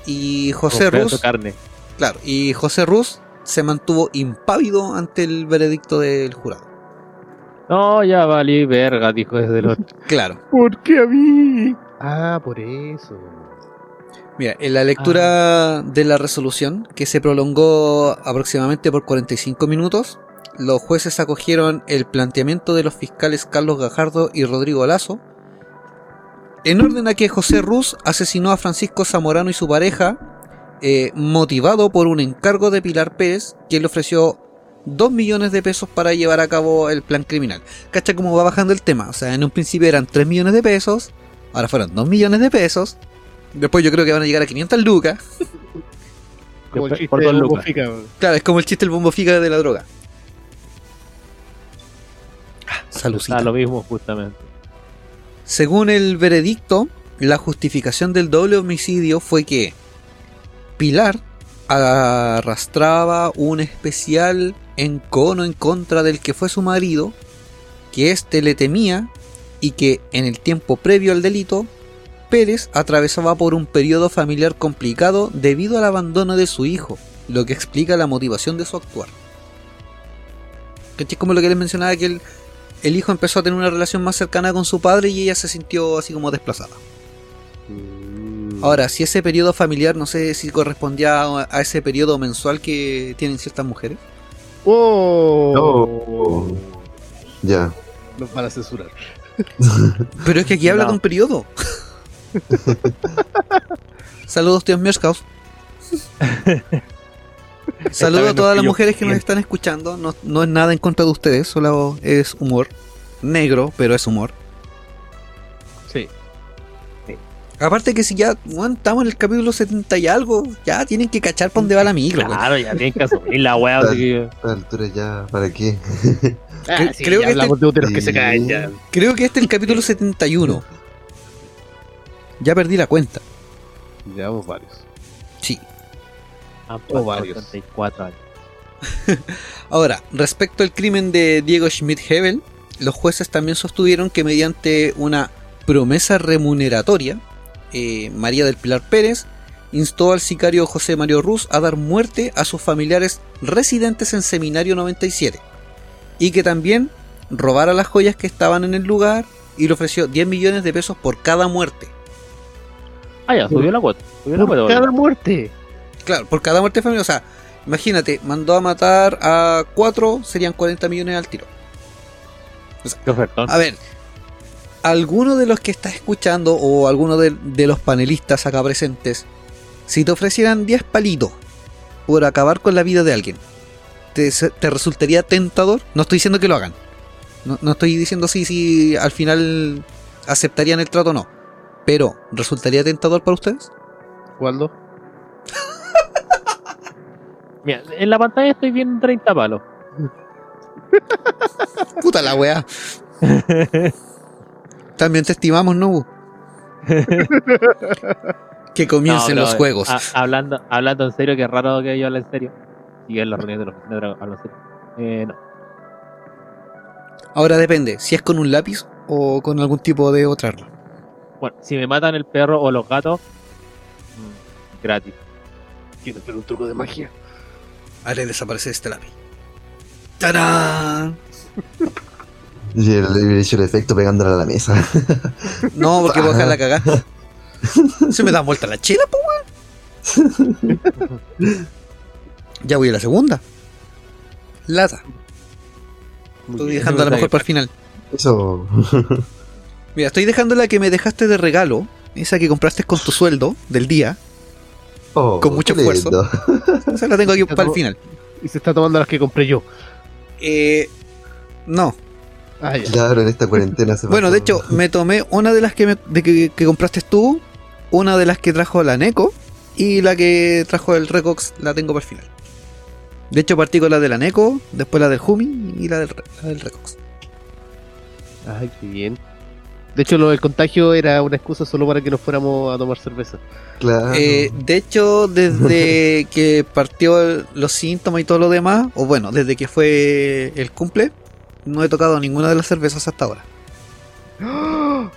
Y José Ruz, carne. claro, y José Ruz se mantuvo impávido ante el veredicto del jurado. No, ya valí verga, dijo desde el otro. [laughs] Claro. ¿Por qué a mí? Ah, por eso. Mira, en la lectura de la resolución, que se prolongó aproximadamente por 45 minutos, los jueces acogieron el planteamiento de los fiscales Carlos Gajardo y Rodrigo Lazo, en orden a que José Ruz asesinó a Francisco Zamorano y su pareja, eh, motivado por un encargo de Pilar Pérez, quien le ofreció 2 millones de pesos para llevar a cabo el plan criminal. ¿Cacha cómo va bajando el tema? O sea, en un principio eran 3 millones de pesos, ahora fueron 2 millones de pesos, después yo creo que van a llegar a 500 lucas. [laughs] Como el Después, chiste por de dos Bobo lucas. Fica. Claro, es como el chiste del bombo fica de la droga. Ah, Está Salucita. lo mismo, justamente. Según el veredicto, la justificación del doble homicidio fue que Pilar arrastraba un especial encono en contra del que fue su marido, que éste le temía y que en el tiempo previo al delito, Pérez atravesaba por un periodo familiar complicado debido al abandono de su hijo, lo que explica la motivación de su actuar. ¿Cachai? Como lo que les mencionaba que el, el hijo empezó a tener una relación más cercana con su padre y ella se sintió así como desplazada. Mm. Ahora, si ese periodo familiar, no sé si correspondía a, a ese periodo mensual que tienen ciertas mujeres. ¡Oh! No. Ya. Nos van a censurar. [laughs] Pero es que aquí habla No. de un periodo. [laughs] Saludos, tíos Mierskaus. [laughs] Saludos a todas las mujeres que nos están escuchando. No, no es nada en contra de ustedes, solo es humor. Negro, pero es humor. Sí. Aparte que si ya estamos en el capítulo 70 y algo, ya tienen que cachar para dónde va la micro. Claro, ya tienen que asumir la weá. así que- A esta altura ya, ¿para qué? [laughs] Ah, sí, creo que este- de úteros que se Sí. caen ya. Creo que este es el capítulo 71. Ya perdí la cuenta. Llevamos varios. Sí. Han pasado varios. 34 años. [laughs] Ahora, respecto al crimen de Diego Schmidt-Hebel, los jueces también sostuvieron que mediante una promesa remuneratoria, eh, María del Pilar Pérez instó al sicario José Mario Ruz a dar muerte a sus familiares residentes en Seminario 97 y que también robara las joyas que estaban en el lugar y le ofreció 10 millones de pesos por cada muerte. Ah, ya, subió la cuota. Subió la Por cuota. cada muerte. Claro, por cada muerte de familia, o sea, imagínate, mandó a matar a 4, serían 40 millones al tiro. Qué ofertón. A ver, alguno de los que está escuchando o alguno de, de los panelistas acá presentes, si te ofrecieran 10 palitos por acabar con la vida de alguien, ¿te, te resultaría tentador? No estoy diciendo que lo hagan. No, no estoy diciendo si, si al final aceptarían el trato o no. Pero, ¿resultaría tentador para ustedes? ¿Cuándo? [laughs] Mira, en la pantalla estoy viendo 30 palos. [laughs] Puta la weá. También te estimamos, ¿no? [laughs] que comiencen No, los juegos. a- hablando, hablando en serio, que es raro que yo hable en serio. Y en la reunión de los de hablo en serio. Eh, no. Ahora depende, si es con un lápiz o con algún tipo de otra arma. Bueno, si me matan el perro o los gatos, mm, gratis. Quiero hacer un truco de magia. Haré desaparecer este lápiz. ¡Tarán! [laughs] Y el, le hecho el efecto pegándole a la mesa. [laughs] No, porque voy a dejar la cagada. [laughs] Se me da vuelta la chela, po, weón. Ya voy a la segunda. Lata. Estoy dejando a lo mejor para el final. Eso. Mira, estoy dejando la que me dejaste de regalo. Esa que compraste con tu sueldo del día. Oh, Con mucho esfuerzo. lindo. [laughs] Esa la tengo aquí para el final. Y se está tomando las que compré yo. Eh, no. Ah, ya. Claro, en esta cuarentena se Bueno, pasó. de hecho, me tomé una de las que, me- de que, que compraste tú, una de las que trajo la Neko y la que trajo el Recox la tengo para el final. De hecho, partí con la de la Neko, después la del Humi y la del, la del Recox. Ay, qué bien. De hecho, lo del contagio era una excusa solo para que nos fuéramos a tomar cerveza. Claro. Eh, de hecho, desde [laughs] que partió el- los síntomas y todo lo demás, o bueno, desde que fue el cumple, no he tocado ninguna de las cervezas hasta ahora. [gasps]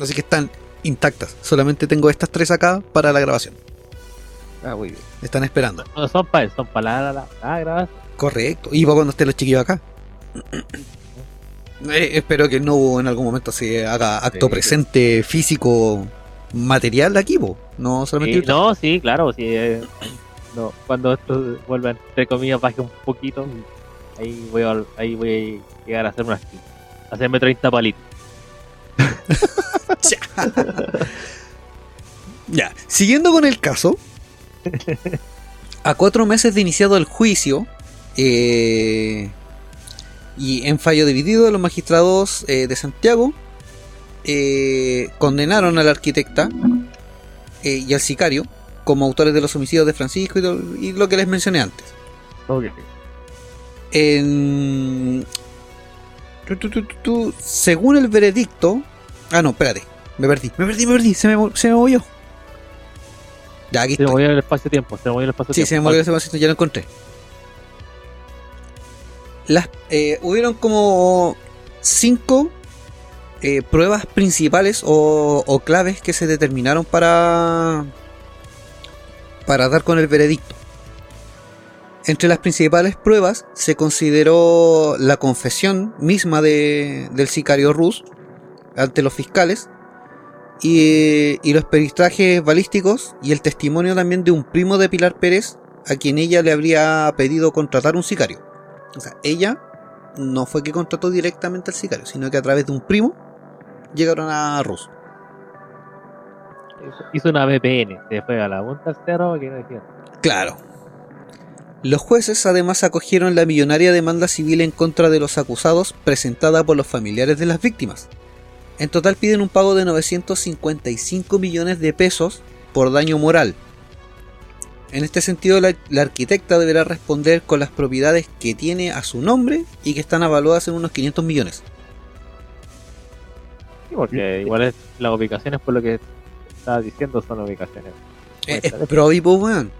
Así que están intactas. Solamente tengo estas tres acá para la grabación. Ah, muy bien. Están esperando. No son para son para la, la, la, la grabación. Correcto. Y para cuando estén los chiquillos acá. Eh, espero que no en algún momento se haga acto Sí. presente físico material aquí, po. no solamente Sí, no, sí, claro. Sí, eh, no, cuando esto vuelva, entre comillas, baje un poquito, ahí voy a, ahí voy a llegar a hacer una hacerme 30 palitos. [laughs] Ya, siguiendo con el caso, [laughs] a cuatro meses de iniciado el juicio, eh, y en fallo dividido, los magistrados eh, de Santiago eh, condenaron a la arquitecta eh, y al sicario como autores de los homicidios de Francisco y, lo- y lo que les mencioné antes. Ok. En... tu, tu, según el veredicto... Ah, no, espérate. Me perdí, me perdí, me perdí. Se me, se me movió. Ya, aquí Se me movió el espacio-tiempo, se me movió el espacio-tiempo. Sí, se me movió ese vasito, ya lo encontré. Las, eh, hubieron como cinco eh, pruebas principales o, o claves que se determinaron para, para dar con el veredicto. Entre las principales pruebas se consideró la confesión misma de- del sicario Rus ante los fiscales y, y los peritajes balísticos y el testimonio también de un primo de Pilar Pérez a quien ella le habría pedido contratar un sicario. O sea, ella no fue que contrató directamente al sicario, sino que a través de un primo llegaron a Rus. Hizo una VPN, se fue a la punta del cerro que no decía. Claro. Los jueces además acogieron la millonaria demanda civil en contra de los acusados presentada por los familiares de las víctimas. En total piden un pago de 955 millones de pesos por daño moral. En este sentido, la, la arquitecta deberá responder con las propiedades que tiene a su nombre y que están avaluadas en unos 500 millones. Sí, porque igual es, las ubicaciones, por lo que estaba diciendo, son ubicaciones. Eh, Es, probi, po, weón.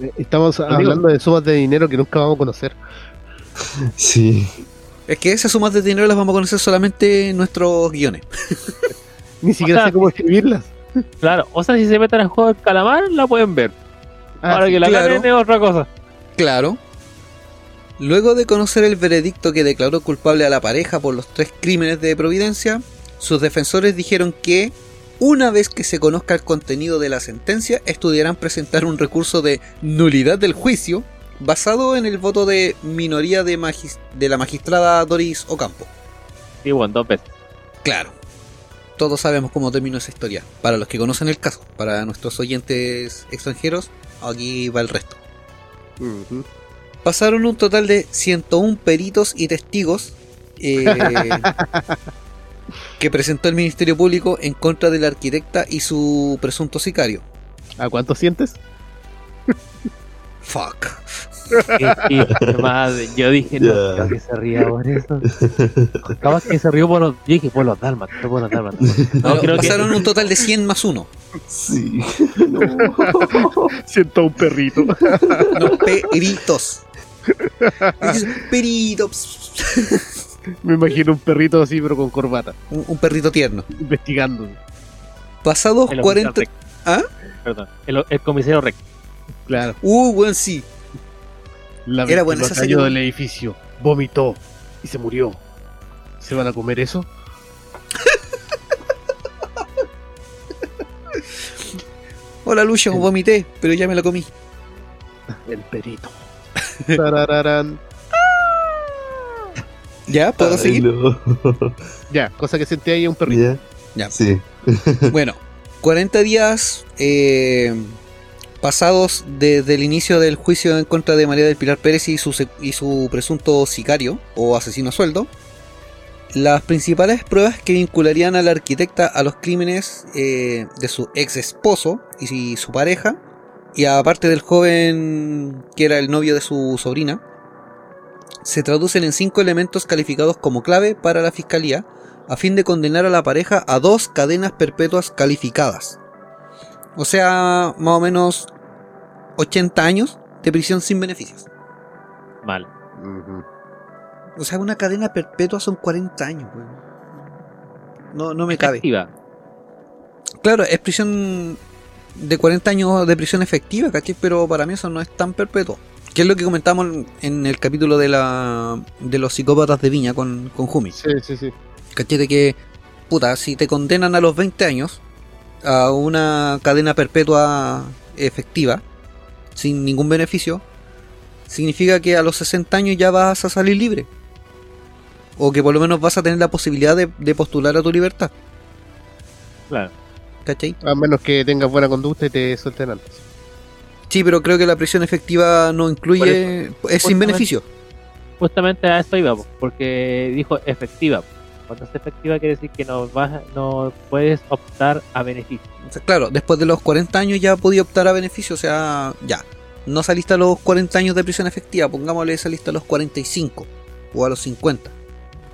Eh, Estamos hablando de sumas de dinero que nunca vamos a conocer. [laughs] Sí. Es que esas sumas de dinero las vamos a conocer solamente en nuestros guiones. Ni siquiera sea, sé cómo escribirlas. Claro, o sea, si se meten al juego del calamar, la pueden ver. Ah, Ahora que la claro. ganen es otra cosa. Claro. Luego de conocer el veredicto que declaró culpable a la pareja por los tres crímenes de Providencia, sus defensores dijeron que, una vez que se conozca el contenido de la sentencia, estudiarán presentar un recurso de nulidad del juicio basado en el voto de minoría de, magis- de la magistrada Doris Ocampo. Sí, bueno, dos veces. Claro. Todos sabemos cómo terminó esa historia. Para los que conocen el caso, para nuestros oyentes extranjeros, aquí va el resto. Pasaron un total de 101 peritos y testigos eh, [laughs] que presentó el Ministerio Público en contra de la arquitecta y su presunto sicario. ¿A cuánto sientes? Fuck. [laughs] Yo dije, no, creo que se ría por eso. [laughs] Capaz que se rió por los. Dije, por los dálmatas, por los dálmatas. No, pasaron que. un total de 100 más 1. Sí. [laughs] Siento un perrito. Dices, Peritos. Me imagino un perrito así, pero con corbata, Un, un perrito tierno. investigando. Pasados El oficial 40. Rex. ¿Ah? Perdón, el, el comisario Rex. Claro. Uh, buen sí. La Era buena esa cayó del edificio, vomitó y se murió. ¿Se van a comer eso? Hola Lucio, vomité, pero ya me la comí. El perito. Tarararán. [laughs] ¿Ya? ¿Puedo Ay, seguir? no. [laughs] Ya, cosa que sentí ahí un perrito. ¿Ya? Ya. Sí. [laughs] Bueno, 40 días eh, pasados desde el inicio del juicio en contra de María del Pilar Pérez y su, y su presunto sicario o asesino a sueldo, las principales pruebas que vincularían a la arquitecta a los crímenes eh, de su ex esposo y su pareja, y aparte del joven que era el novio de su sobrina, se traducen en cinco elementos calificados como clave para la fiscalía a fin de condenar a la pareja a dos cadenas perpetuas calificadas. O sea, más o menos 80 años de prisión sin beneficios. Mal. Ujú. O sea, una cadena perpetua son 40 años, weón. No, no me cabe. Efectiva. Claro, es prisión de 40 años de prisión efectiva, ¿cachai? Pero para mí eso no es tan perpetuo. Que es lo que comentamos en el capítulo de la de los psicópatas de Viña con, con Jumi. Sí, sí, sí. ¿Cachai? De que, puta, si te condenan a los 20 años a una cadena perpetua efectiva, sin ningún beneficio, significa que a los 60 años ya vas a salir libre. O que por lo menos vas a tener la posibilidad de, de postular a tu libertad. Claro. ¿Cachai? A menos que tengas buena conducta y te suelten antes. Sí, pero creo que la prisión efectiva no incluye. es sin beneficio. Justamente a esto iba, po, porque dijo efectiva. Cuando es efectiva quiere decir que no vas, no puedes optar a beneficio. O sea, claro, después de los 40 años ya podía optar a beneficio. O sea, ya. No saliste a los 40 años de prisión efectiva, pongámosle saliste a los 45 o a los 50.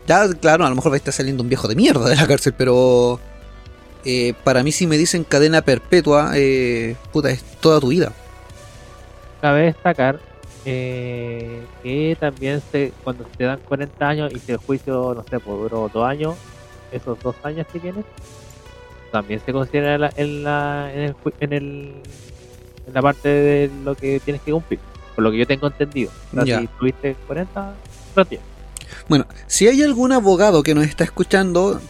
Ya, claro, a lo mejor va a estar saliendo un viejo de mierda de la cárcel, pero eh, para mí si me dicen cadena perpetua, eh, puta, es toda tu vida. Cabe destacar eh, que también se, cuando te dan 40 años y si el juicio, no sé, pues duró dos años, esos dos años que tienes, también se considera en la, en, la, en, el, en, el- en la parte de lo que tienes que cumplir. Por lo que yo tengo entendido. O sea, Ya. Si tuviste 40, retiro. Bueno, si hay algún abogado que nos está escuchando,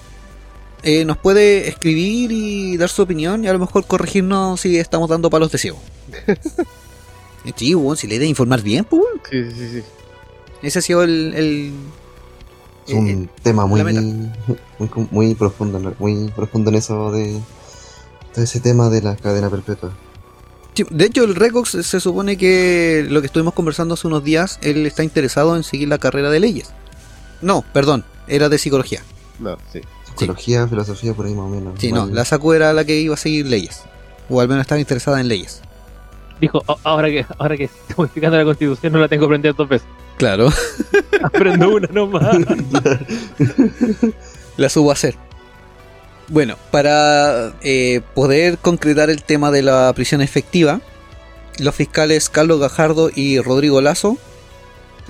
eh, nos puede escribir y dar su opinión y a lo mejor corregirnos si estamos dando palos de ciego. [laughs] sí, weón, si le de informar bien, pues, weón. Sí, sí, sí. Ese ha sido el. el- Es un eh, tema muy, muy, muy profundo, muy profundo en eso de todo ese tema de la cadena perpetua. de hecho, el Regox se supone que lo que estuvimos conversando hace unos días, él está interesado en seguir la carrera de leyes. No, perdón, era de psicología. No, sí. Psicología, filosofía, por ahí más o menos. Sí, no, la Saku era la que iba a seguir leyes. O al menos estaba interesada en leyes. Dijo, "A- ahora que ahora que estoy modificando la constitución no la tengo que aprender dos veces. Claro, [laughs] Aprendo una nomás. [laughs] la subo a hacer. Bueno, para eh, poder concretar el tema de la prisión efectiva, los fiscales Carlos Gajardo y Rodrigo Lazo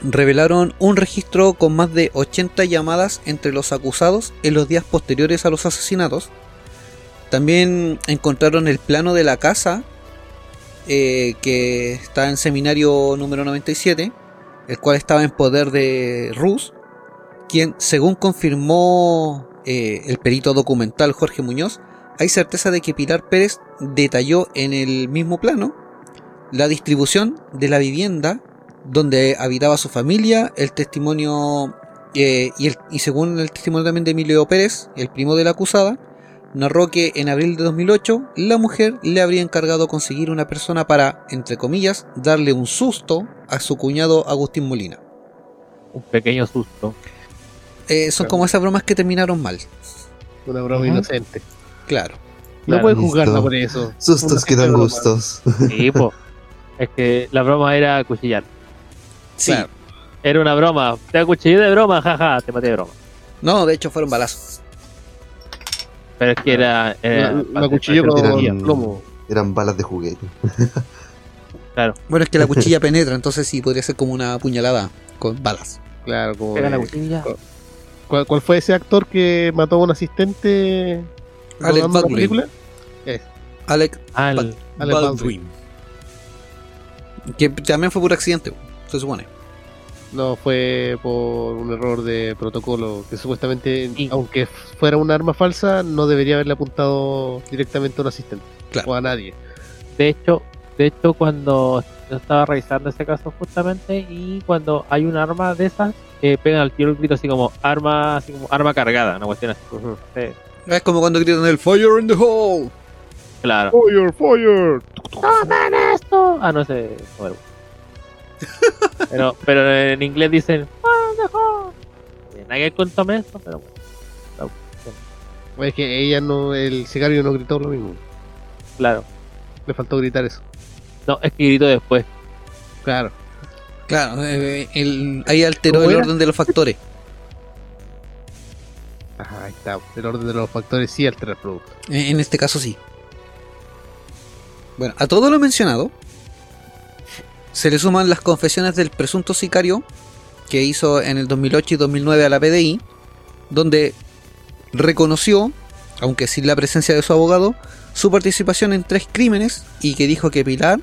revelaron un registro con más de 80 llamadas entre los acusados en los días posteriores a los asesinatos. También encontraron el plano de la casa eh, que está en seminario número 97, el cual estaba en poder de Rus, quien, según confirmó eh, el perito documental Jorge Muñoz, hay certeza de que Pilar Pérez detalló en el mismo plano la distribución de la vivienda donde habitaba su familia, el testimonio eh, y, el- y según el testimonio también de Emilio Pérez, el primo de la acusada, narró que en abril de 2008 la mujer le habría encargado conseguir una persona para, entre comillas, darle un susto a su cuñado Agustín Molina. Un pequeño susto. Eh, son como esas bromas que terminaron mal, Una broma inocente. claro. No Claro. puedes juzgarla por eso. Sustos Una que dan broma. gustos. Sí, po. Es que la broma era cuchillar. Sí. Claro. Era una broma. Te acuchillé de broma, jaja, te maté de broma. No, de hecho fueron balazos. Pero es que era. era para- cuchillo para- con Eran- plomo. Eran balas de juguete. [laughs] Bueno, es que la cuchilla [laughs] penetra, entonces sí podría ser como una puñalada con balas. Claro, como. Pega la cuchilla. ¿Cuál, cuál fue ese actor que mató a un asistente Alec la Baldwin. película? Alec, Al, Bal- Alec Baldwin. Que también fue por accidente, se supone. No, fue por un error de protocolo que supuestamente, Sí. aunque fuera un arma falsa, no debería haberle apuntado directamente a un asistente Claro. o a nadie. de hecho, de hecho, cuando yo estaba revisando ese caso justamente y cuando hay un arma de esas, eh, pegan al tiro el grito así como arma, así como arma cargada, una cuestión así. Sí, Es como cuando gritan el fire in the hole. claro. Fire, fire. ¡Tomen esto! Ah, no sé. Bueno. Pero, pero en inglés dicen "Fire in the hole". Eh, Nadie contó esto, pero bueno, Es que ella no, el sicario no gritó lo mismo. claro. Le faltó gritar eso. No, es que grito después. Claro. Claro, eh, el- ahí alteró ¿Cómo el era? orden de los factores. Ajá, ahí está. El orden de los factores sí altera el producto. En en este caso sí. Bueno, a todo lo mencionado, se le suman las confesiones del presunto sicario que hizo en el 2008 y 2009 a la PDI, donde reconoció, aunque sin la presencia de su abogado, su participación en tres crímenes y que dijo que Pilar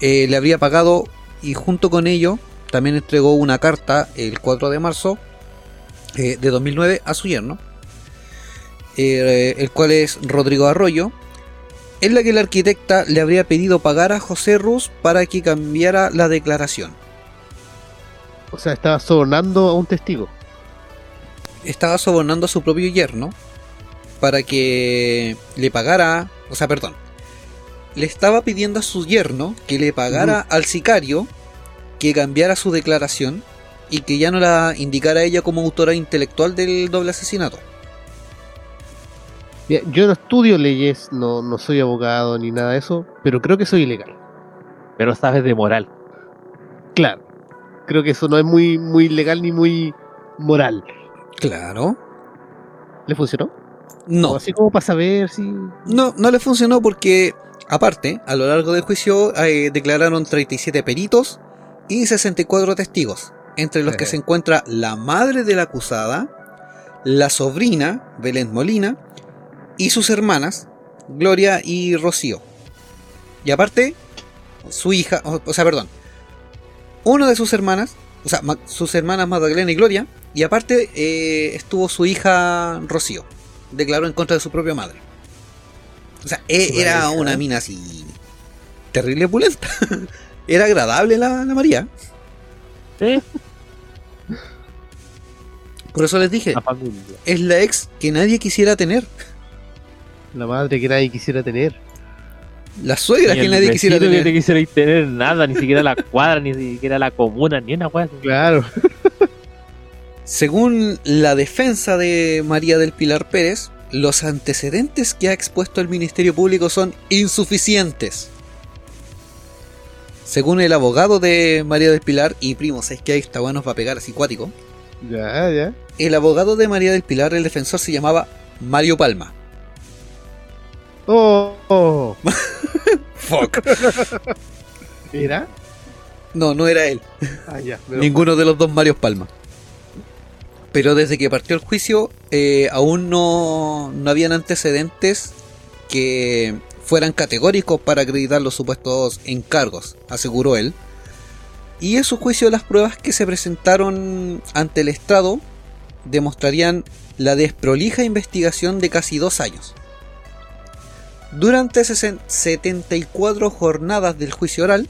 eh, le habría pagado y junto con ello también entregó una carta el 4 de marzo eh, de 2009 a su yerno, eh, el cual es Rodrigo Arroyo, en la que la arquitecta le habría pedido pagar a José Ruz para que cambiara la declaración. O sea, estaba sobornando a un testigo. Estaba sobornando a su propio yerno para que le pagara, o sea, perdón, le estaba pidiendo a su yerno que le pagara al sicario que cambiara su declaración y que ya no la indicara ella como autora intelectual del doble asesinato. Mira, Yo no estudio leyes, no, no soy abogado ni nada de eso, pero creo que soy ilegal. Pero sabes de moral. Claro. Creo que eso no es muy, muy legal ni muy moral. Claro. ¿Le funcionó? O No, así como para saber si. No, no le funcionó porque, aparte, a lo largo del juicio eh, declararon 37 peritos y 64 testigos, entre los que Ejé. se encuentra la madre de la acusada, la sobrina, Belén Molina, y sus hermanas, Gloria y Rocío. Y aparte, su hija, o, o sea, perdón, una de sus hermanas, o sea, ma- sus hermanas Magdalena y Gloria, y aparte eh, estuvo su hija Rocío declaró en contra de su propia madre. O sea, e- era una ¿eh? mina así. terrible pulenta. [laughs] era agradable la, la María. Sí. Por eso les dije, es la ex que nadie quisiera tener. La madre que nadie quisiera tener. La suegra que nadie quisiera tener. que te quisiera tener nada, ni siquiera la cuadra, ni siquiera la comuna, ni una weá. Claro. [laughs] Según la defensa de María del Pilar Pérez, los antecedentes que ha expuesto el Ministerio Público son insuficientes. Según el abogado de María del Pilar, y primos, es que ahí está bueno para pegar así cuático, Ya, ya. el abogado de María del Pilar, el defensor, se llamaba Mario Palma. Oh, oh. [laughs] Fuck. ¿Era? No, no era él. Ah, ya. Ninguno de los dos Marios Palma. Pero desde que partió el juicio, eh, aún no, no habían antecedentes que fueran categóricos para acreditar los supuestos encargos, aseguró él. Y en su juicio las pruebas que se presentaron ante el Estado demostrarían la desprolija investigación de casi dos años. Durante sesen- 74 jornadas del juicio oral,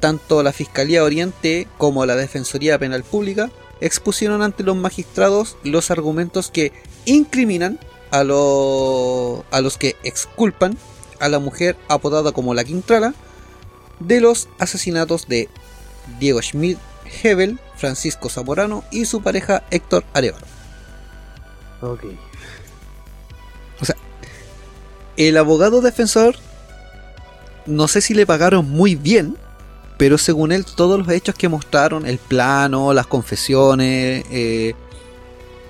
tanto la Fiscalía Oriente como la Defensoría Penal Pública expusieron ante los magistrados los argumentos que incriminan a, lo- a los que exculpan a la mujer apodada como la Quintrala de los asesinatos de Diego Schmidt Hebel, Francisco Zamorano y su pareja Héctor Arevalo. Ok. El abogado defensor, no sé si le pagaron muy bien, pero según él todos los hechos que mostraron, el plano, las confesiones, eh,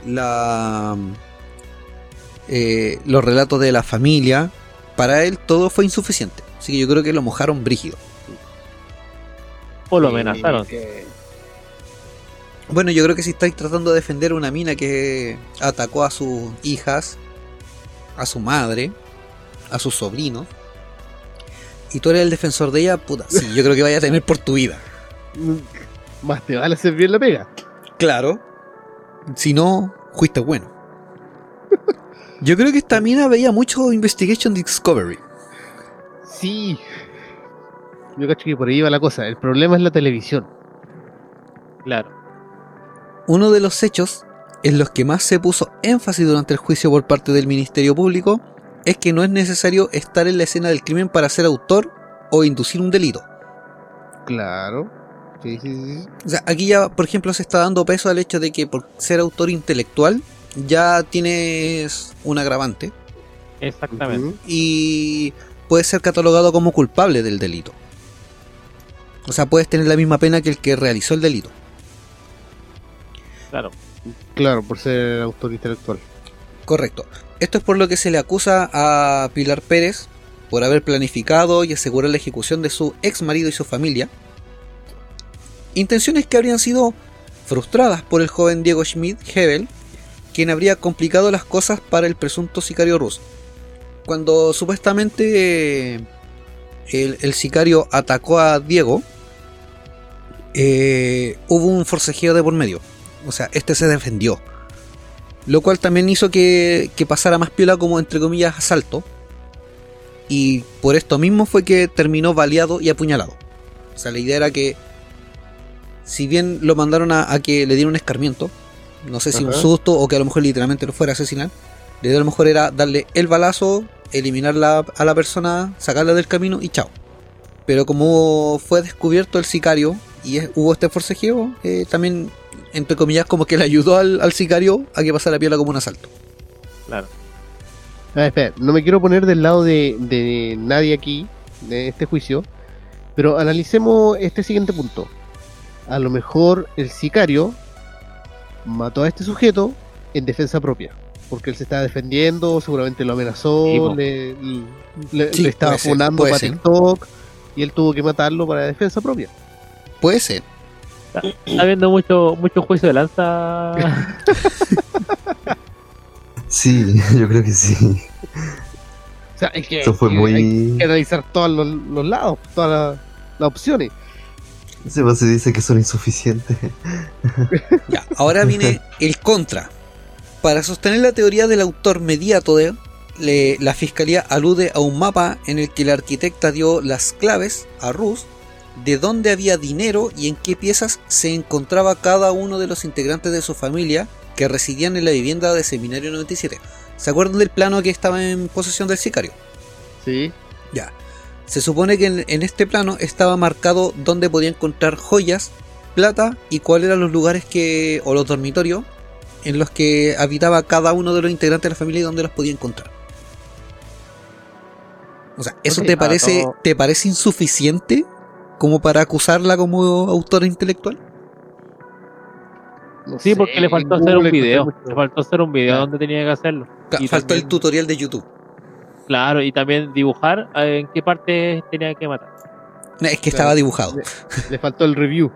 la, eh, los relatos de la familia, para él todo fue insuficiente. Así que yo creo que lo mojaron brígido. O lo amenazaron. Eh, Bueno, yo creo que si estáis tratando de defender a una mina que atacó a sus hijas, a su madre, a sus sobrinos, y tú eres el defensor de ella, puta, sí, yo creo que vaya a tener por tu vida. [laughs] Más te vale hacer bien la pega. Claro. Si no, fuiste bueno. [laughs] Yo creo que esta mina veía mucho Investigation Discovery. Sí. Yo cacho que por ahí va la cosa. El problema es la televisión. Claro. Uno de los hechos en los que más se puso énfasis durante el juicio por parte del Ministerio Público es que no es necesario estar en la escena del crimen para ser autor o inducir un delito. Claro. Sí, sí, sí. O sea, aquí ya, por ejemplo, se está dando peso al hecho de que por ser autor intelectual ya tienes un agravante Exactamente. Y puedes ser catalogado como culpable del delito. O sea, puedes tener la misma pena que el que realizó el delito. Claro. Claro, por ser autor intelectual. Correcto. Esto es por lo que se le acusa a Pilar Pérez por haber planificado y asegurar la ejecución de su ex marido y su familia. Intenciones que habrían sido frustradas por el joven Diego Schmidt Hebel, quien habría complicado las cosas para el presunto sicario ruso. Cuando supuestamente eh, el, sicario atacó a Diego, eh, hubo un forcejeo de por medio. O sea, este se defendió. Lo cual también hizo que, que pasara más piola como entre comillas asalto. Y por esto mismo fue que terminó baleado y apuñalado. O sea, la idea era que si bien lo mandaron a, a que le dieran un escarmiento, no sé si un susto o que a lo mejor literalmente lo fuera a asesinar, la idea a lo mejor era darle el balazo, eliminar la- a la persona, sacarla del camino y chao. Pero como fue descubierto el sicario y es- hubo este forcejeo, eh, también, entre comillas, como que le ayudó al, al sicario a que pasara piola como un asalto. Claro. A ver, espera, no me quiero poner del lado de, de nadie aquí, de este juicio, pero analicemos este siguiente punto. A lo mejor el sicario mató a este sujeto en defensa propia, porque él se estaba defendiendo, seguramente lo amenazó, Sí, le, le- Sí, le estaba funando para ser. TikTok, y él tuvo que matarlo para defensa propia. Puede ser. Está, está habiendo mucho, mucho juicio de lanza. Sí, [laughs] yo creo que sí. O sea, hay que, Eso fue hay- muy. hay que analizar todos los, los lados, todas las- las opciones. Se se dice que son insuficientes. [laughs] Ya, ahora viene el contra. Para sostener la teoría del autor mediato de le- la fiscalía alude a un mapa en el que la arquitecta dio las claves a Rus de dónde había dinero y en qué piezas se encontraba cada uno de los integrantes de su familia que residían en la vivienda de Seminario 97. ¿Se acuerdan del plano que estaba en posesión del sicario? Sí. Ya. Se supone que en, en este plano estaba marcado dónde podía encontrar joyas, plata y cuáles eran los lugares que o los dormitorios en los que habitaba cada uno de los integrantes de la familia y dónde los podía encontrar. O sea, ¿eso te parece todo- te parece insuficiente como para acusarla como autora intelectual? No Sí, sé, porque le faltó hacer un video. Le faltó hacer un video donde tenía que hacerlo. Ca- Y Faltó el tutorial de YouTube. Claro, y también dibujar eh, en qué parte tenía que matar. No, es que Claro. estaba dibujado. Le faltó el review.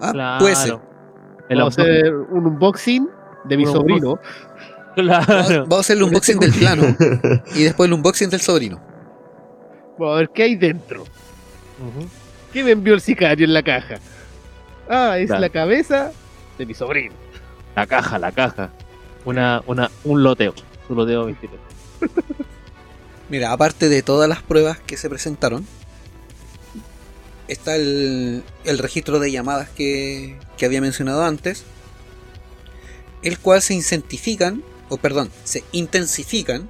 Ah, Claro. puede ser. El Vamos a hacer un unboxing de mi Un sobrino. Claro. vamos a hacer el unboxing del plano y después el unboxing del sobrino. Vamos a ver qué hay dentro. Ujú. ¿Qué me envió el sicario en la caja? Ah, es Claro. la cabeza de mi sobrino. La caja, la caja. Una, una, un loteo. Un loteo [laughs] misterioso. Mira, aparte de todas las pruebas que se presentaron, está el, el registro de llamadas que, que había mencionado antes, el cual se incentifican, o perdón, se intensifican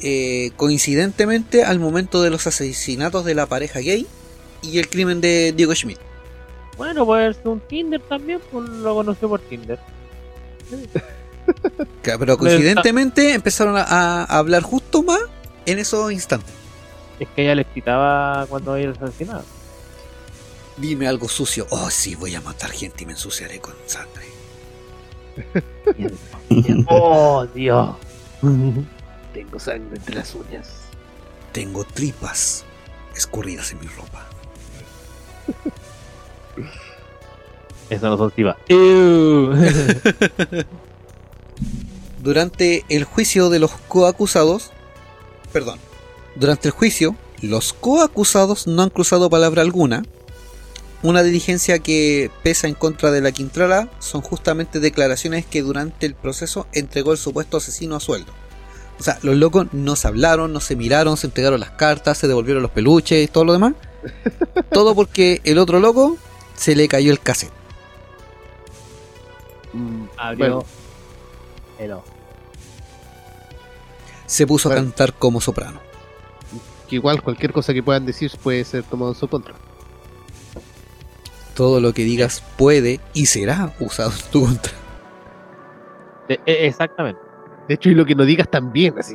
eh, coincidentemente al momento de los asesinatos de la pareja gay y el crimen de Diego Schmidt. Bueno, puede ser un Tinder también, pues lo conoció por Tinder. [laughs] Pero coincidentemente empezaron a, a hablar justo más en esos instantes. Es que ella le excitaba cuando ella los asesinaba. Dime algo sucio. Oh, sí, voy a matar gente y me ensuciaré con sangre. [laughs] oh, Dios. Tengo sangre entre las uñas. Tengo tripas escurridas en mi ropa. Eso no son tibas. Ew. [laughs] Durante el juicio de los coacusados, perdón, durante el juicio, los coacusados no han cruzado palabra alguna. Una diligencia que pesa en contra de la Quintrala son justamente declaraciones que durante el proceso entregó el supuesto asesino a sueldo. O sea, los locos no se hablaron, no se miraron, se entregaron las cartas, se devolvieron los peluches y todo lo demás. Todo porque el otro loco se le cayó el cassette. Mm, Abrió bueno, el ojo. Se puso a cantar como soprano. que igual cualquier cosa que puedan decir puede ser tomado en su contra. Todo lo que digas puede y será usado en tu contra. De- e- exactamente. De hecho, y lo que no digas también, así.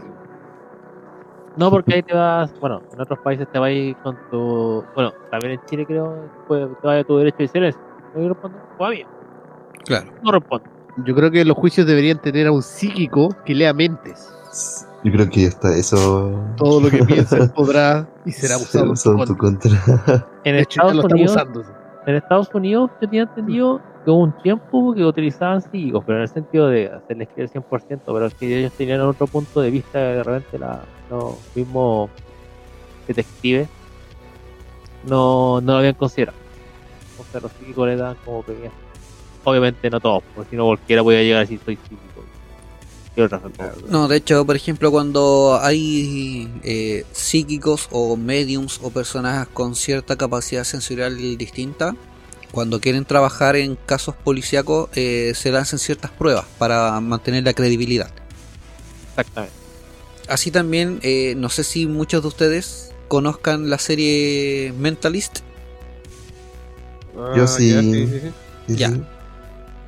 No, porque ahí te vas, bueno, en otros países te vas con tu, bueno, también en Chile creo, pues, te vas a tu derecho de silencio. No respondo, pues Claro. no respondo. Yo creo que los juicios deberían tener a un psíquico que lea mentes. Yo creo que está eso. Todo lo que [laughs] piensa podrá y será usado en su usado en tu contra. contra. En hecho, ya Estados lo Unidos, usando. en Estados Unidos yo tenía entendido hubo un tiempo que utilizaban psíquicos, pero en el sentido de hacerles creer 100%, pero que ellos tenían otro punto de vista de repente la, los mismos detectives no, no lo habían considerado. Entonces los psíquicos le dan como que obviamente no todos, porque si no cualquiera podía llegar a decir soy psíquico. No, de hecho, por ejemplo, cuando hay eh, psíquicos o mediums o personas con cierta capacidad sensorial distinta, cuando quieren trabajar en casos policíacos, eh, se lanzan ciertas pruebas para mantener la credibilidad. Exactamente. Así también, eh, no sé si muchos de ustedes conozcan la serie Mentalist. Yo Ah, sí. ya, sí, sí, sí. Sí, Ya. sí.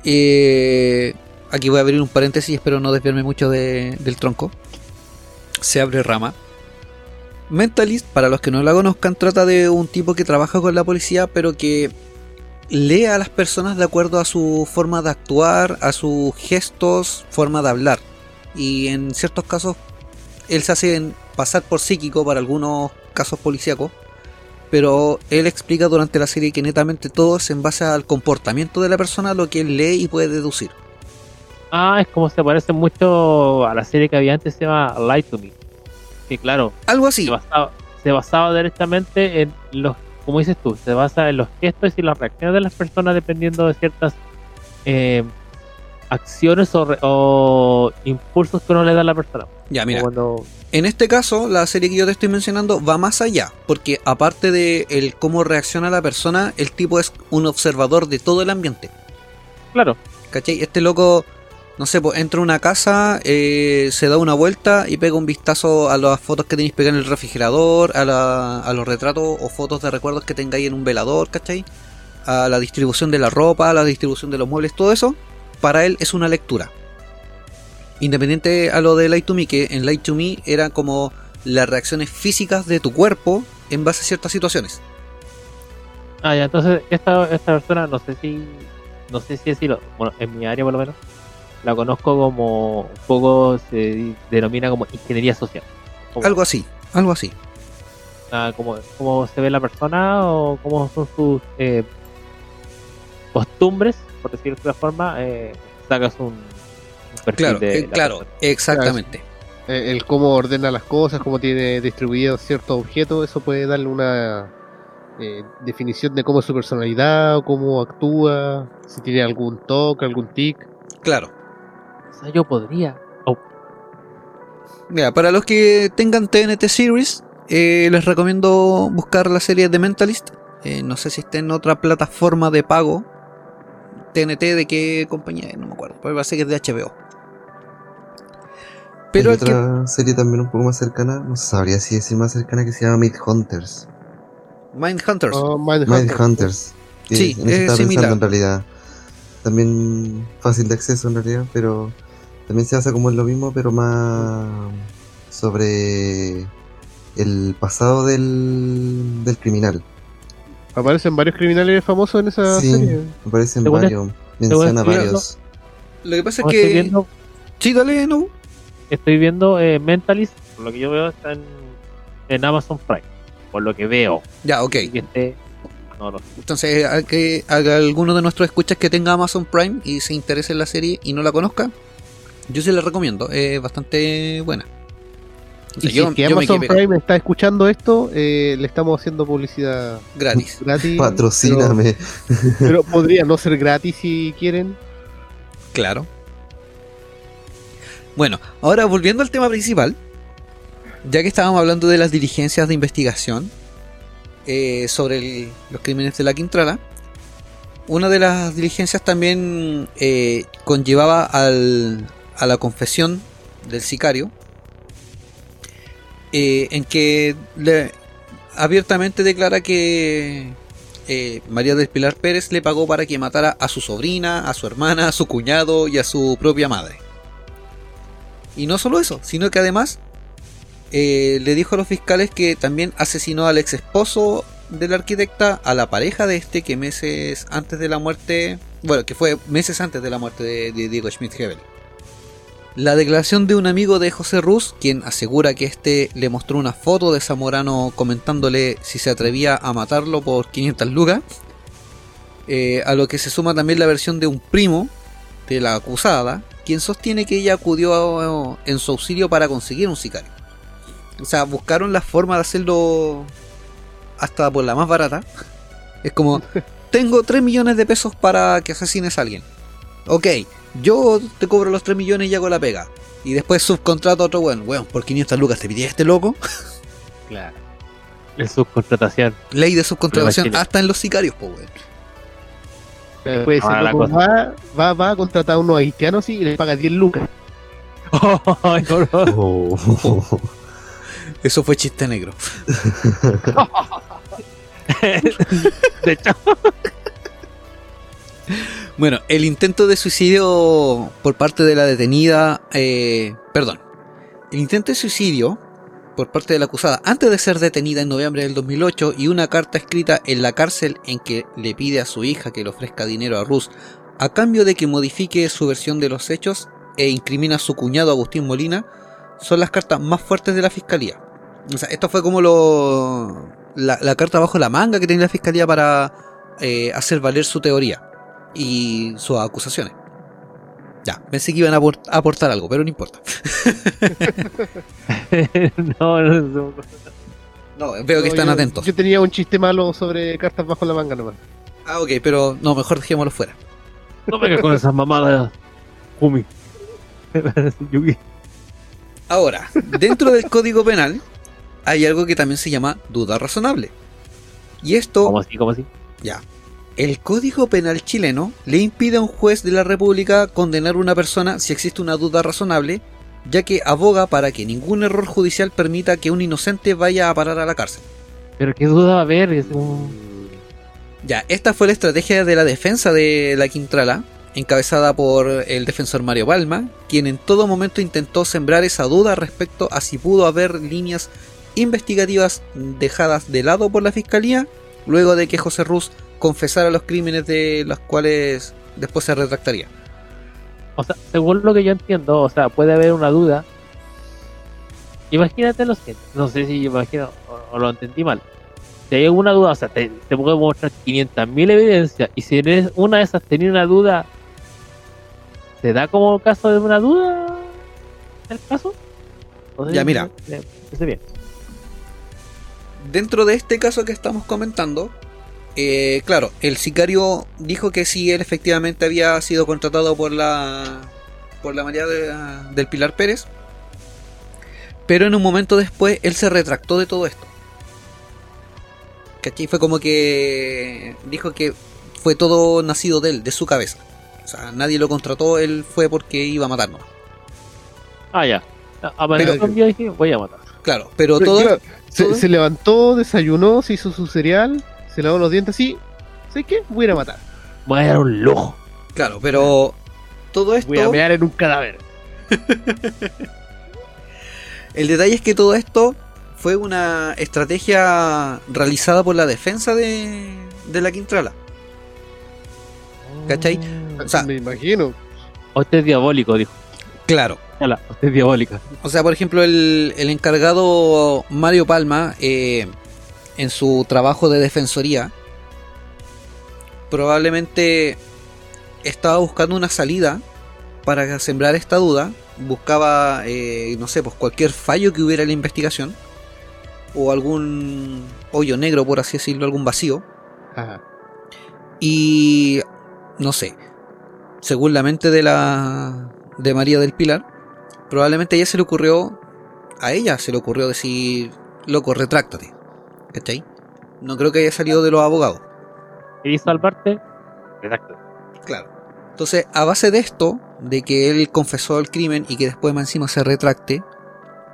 Eh, aquí voy a abrir un paréntesis, espero no desviarme mucho de- del tronco. Se abre rama. Mentalist, para los que no la conozcan, trata de un tipo que trabaja con la policía, pero que lee a las personas de acuerdo a su forma de actuar, a sus gestos, forma de hablar. Y en ciertos casos, él se hace pasar por psíquico para algunos casos policíacos. Pero él explica durante la serie que netamente todo es en base al comportamiento de la persona, lo que él lee y puede deducir. Ah, es como se parece mucho a la serie que había antes, se llama Lie to Me. Que claro, Algo así. se, basaba, se basaba directamente en los, como dices tú, se basa en los gestos y las reacciones de las personas dependiendo de ciertas eh, acciones o, impulsos que uno le da a la persona. Ya, mira. Cuando- En este caso, la serie que yo te estoy mencionando va más allá, porque aparte de el cómo reacciona la persona, el tipo es un observador de todo el ambiente. claro, ¿Cachai? Este loco, no sé, pues entra a una casa, eh, se da una vuelta y pega un vistazo a las fotos que tenéis pegadas en el refrigerador, a, la- a los retratos o fotos de recuerdos que tengáis en un velador, ¿cachai? A la distribución de la ropa, a la distribución de los muebles, todo eso, para él es una lectura. Independiente a lo de Light to Me, que en Light to Me era como las reacciones físicas de tu cuerpo en base a ciertas situaciones. Ah, ya, entonces esta, esta persona no sé si, no sé si decirlo, bueno, en mi área por lo menos, la conozco como, un poco se denomina como ingeniería social. Como, Algo así, algo así. ah, como, cómo se ve la persona o cómo son sus eh, costumbres, por decirlo de otra forma, eh, sacas un, un perfil Claro, de eh, la claro, persona. exactamente. Eh, el cómo ordena las cosas, cómo tiene distribuido ciertos objetos, eso puede darle una eh, definición de cómo es su personalidad, o cómo actúa, si tiene algún toque, algún tic. Claro. O sea, yo podría. Oh, Mira, para los que tengan TNT Series, eh, les recomiendo buscar la serie The Mentalist. Eh, no sé si está en otra plataforma de pago. TNT de qué compañía, no me acuerdo. Pero parece que es de HBO. Pero Hay que- otra serie también un poco más cercana, no sabría si decir más cercana, que se llama Mid Hunters. Mindhunters. Oh. Mind Hunters. que Sí, en eso es similar. en realidad. También fácil de acceso en realidad, pero también se hace como en lo mismo, pero más sobre el pasado del, del criminal. Aparecen varios criminales famosos en esa Sí, serie. aparecen varios, menciona estoy varios. Lo que pasa es que. viendo, Sí, dale, no. estoy viendo eh, Mentalist, por lo que yo veo está en, en Amazon Prime, por lo que veo. Ya, ok. Y este, no, no sé. Entonces, a que haga alguno de nuestros escuchas que tenga Amazon Prime y se interese en la serie y no la conozca, yo sí la recomiendo. Es bastante buena. O Y sea, si yo, es que yo Amazon. Prime está escuchando esto, eh, le estamos haciendo publicidad gratis. [laughs] gratis. Patrocíname. Pero, pero podría no ser gratis si quieren. Claro. Bueno, ahora volviendo al tema principal, ya que estábamos hablando de las diligencias de investigación eh, sobre los crímenes de la Quintrala, una de las diligencias también eh, conllevaba al- a la confesión del sicario, eh, en que le- abiertamente declara que María del Pilar Pérez le pagó para que matara a su sobrina, a su hermana, a su cuñado y a su propia madre. Y no solo eso, sino que además eh, le dijo a los fiscales que también asesinó al ex esposo de la arquitecta, a la pareja de este que meses antes de la muerte, bueno, que fue meses antes de la muerte de, Diego Schmidt-Hebel. La declaración de un amigo de José Ruz, quien asegura que este le mostró una foto de Zamorano comentándole si se atrevía a matarlo por 500 lucas, eh, a lo que se suma también la versión de un primo de la acusada, quien sostiene que ella acudió en su auxilio para conseguir un sicario. O sea, buscaron la forma de hacerlo hasta por la más barata. Es como, [laughs] tengo 3 millones de pesos para que asesines a alguien. Ok, yo te cobro los 3 millones y hago la pega. Y después subcontrato a otro weón. Weón, por 500 lucas te pidí este loco. [laughs] Claro. El subcontratación. Ley de subcontratación hasta en los sicarios, po weón. Ah, la loco cosa. va, va, va a contratar a unos haitianos y le paga 10 lucas. [laughs] No. Oh. Eso fue chiste negro. [laughs] De hecho, Bueno, el intento de suicidio por parte de la detenida, eh, perdón, el intento de suicidio por parte de la acusada antes de ser detenida en noviembre del 2008 y una carta escrita en la cárcel en que le pide a su hija que le ofrezca dinero a Rus a cambio de que modifique su versión de los hechos e incrimina a su cuñado Agustín Molina son las cartas más fuertes de la fiscalía. O sea, esto fue como lo, la, la carta bajo la manga que tenía la fiscalía para eh, hacer valer su teoría y sus acusaciones. Ya, pensé que iban a aport- a aportar algo, pero no importa. [laughs] no, no, no. No, veo que están yo, atentos. Yo tenía un chiste malo sobre cartas bajo la manga nomás. Ah, ok, pero no, mejor dejémoslo fuera. No vengas con esas mamadas, Jumi. Yugi. Ahora, dentro del Código Penal hay algo que también se llama duda razonable. Y esto, ¿Cómo así? ¿Cómo así? ya. El Código Penal chileno le impide a un juez de la República condenar a una persona si existe una duda razonable, ya que aboga para que ningún error judicial permita que un inocente vaya a parar a la cárcel. Pero qué duda va a haber, es un... Ya, esta fue la estrategia de la defensa de la Quintrala, encabezada por el defensor Mario Palma, quien en todo momento intentó sembrar esa duda respecto a si pudo haber líneas investigativas dejadas de lado por la fiscalía, luego de que José Ruz confesara los crímenes de los cuales después se retractaría. O sea, según lo que yo entiendo, o sea, puede haber una duda. Imagínate lo siguiente, no sé si imagino o, o lo entendí mal. Si hay alguna duda, o sea, te, te puedo mostrar 500.000 evidencias y si eres una de esas tenía una duda, ¿se da como caso de una duda el caso? O sea, Ya, mira. bien. Dentro de este caso que estamos comentando, eh, claro, el sicario dijo que sí, él efectivamente había sido contratado por la por la María de- del Pilar Pérez, pero en un momento después él se retractó de todo esto. ¿Cachai? Fue como que dijo que fue todo nacido de él, de su cabeza. O sea, nadie lo contrató, él fue porque iba a matarnos. Ah, ya. Pero- un día y dije, voy a matar. Claro, pero Pero, todo... claro, se, levantó, desayunó, se hizo su cereal, se lavó los dientes así. ¿Sabes qué? Voy a ir a matar. Voy a dar un lujo. Claro, pero todo esto... Voy a mear en un cadáver. [laughs] El detalle es que todo esto fue una estrategia realizada por la defensa de, de la Quintrala. ¿Cachai? O sea- me imagino. Usted es diabólico, dijo. Claro. Hola, usted es diabólica. O sea, por ejemplo, el, el encargado Mario Palma, eh, en su trabajo de defensoría, probablemente estaba buscando una salida para sembrar esta duda. Buscaba, eh, no sé, pues cualquier fallo que hubiera en la investigación. O algún hoyo negro, por así decirlo, algún vacío. Ajá. Y no sé, según la mente de la de María del Pilar, probablemente a ella se le ocurrió a ella se le ocurrió decir, loco, retráctate. ¿Cachai? No creo que haya salido de los abogados. ¿Y salvarte? Exacto. Claro. Entonces, a base de esto, de que él confesó el crimen y que después más encima se retracte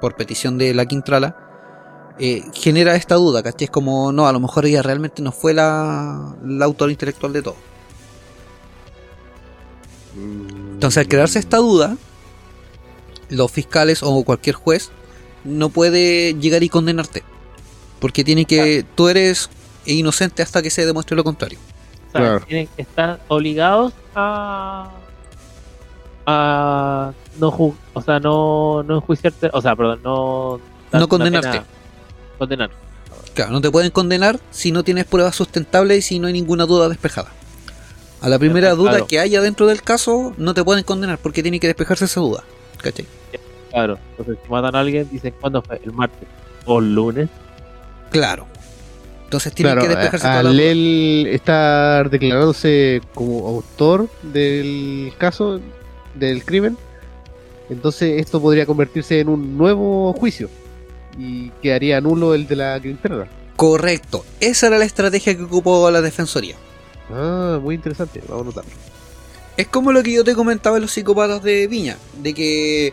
por petición de la Quintrala, eh, genera esta duda, ¿cachai? Es como, no, a lo mejor ella realmente no fue la, la autor intelectual de todo. Entonces, al crearse esta duda, los fiscales o cualquier juez no puede llegar y condenarte. Porque tiene que. Tú eres inocente hasta que se demuestre lo contrario. O sea, Claro. tienen que estar obligados a. a. no ju- o sea, no, no enjuiciarte. O sea, perdón, no. dar No condenarte. Condenar. Claro, no te pueden condenar si no tienes pruebas sustentables y si no hay ninguna duda despejada. A la primera Claro. duda que haya dentro del caso, no te pueden condenar porque tiene que despejarse esa duda. ¿Cachai? Claro. Entonces, si matan a alguien, dicen cuándo fue, el martes o el lunes. Claro. Entonces tiene Claro, que despejarse toda la al duda. él estar declarándose como autor del caso, del crimen, entonces esto podría convertirse en un nuevo juicio y quedaría nulo el de la Quintana. Correcto. Esa era la estrategia que ocupó la defensoría. Ah, muy interesante, vamos a notarlo. Es como lo que yo te comentaba en los psicópatas de Viña, de que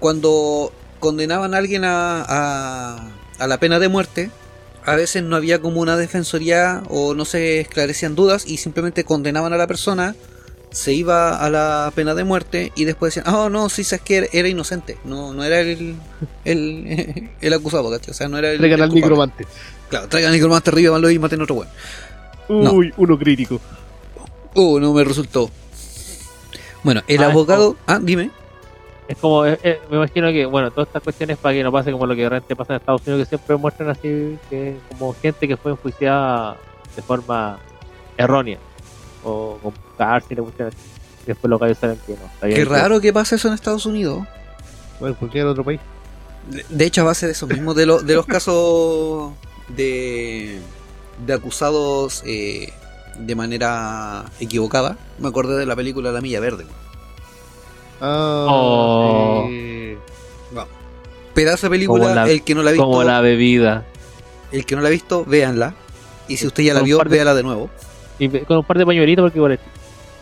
cuando condenaban a alguien a, a, a la pena de muerte, a veces no había como una defensoría o no se esclarecían dudas y simplemente condenaban a la persona, se iba a la pena de muerte y después decían, oh no, sí, sabes que era inocente, no, no era el, el, [laughs] el acusado, ¿cachai? O sea, no era el... Traigan el al. Claro, traigan al nigromante arriba, y maten otro weón. No. Uy, uno crítico. Uh, no me resultó. Bueno, el Ah, abogado... Ah, dime. Es como, eh, eh, me imagino que, bueno, todas estas cuestiones para que no pase como lo que realmente pasa en Estados Unidos, que siempre muestran así, que como gente que fue enjuiciada de forma errónea, o con cárcel. Y después los gallos saben que no. Qué que- raro que pase eso en Estados Unidos. Bueno, cualquier otro país. De- De hecho, a base de eso mismo, de, lo- de los casos de, de acusados eh, de manera equivocada, me acordé de la película La Milla Verde. Ah, Oh. sí. Pedazo de película, la- el que no la ha visto, Como la bebida. el que no la ha visto, véanla. Y si usted ya la vio, de- véala de nuevo. Y con un par de pañuelitos porque igual es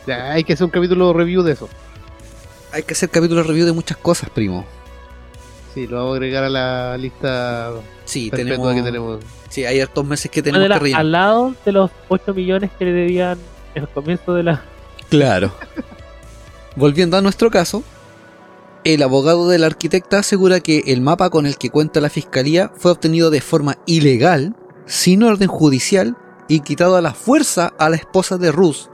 Ya, hay que hacer un capítulo review de eso. Hay que hacer capítulos review de muchas cosas, primo. Sí, lo vamos a agregar a la lista Sí, tenemos, que tenemos. Sí, hay hartos meses que tenemos que rellenar. al lado de los 8 millones que le debían en el comienzo de la. Claro. Volviendo a nuestro caso, el abogado de la arquitecta asegura que el mapa con el que cuenta la fiscalía fue obtenido de forma ilegal, sin orden judicial y quitado a la fuerza a la esposa de Rus.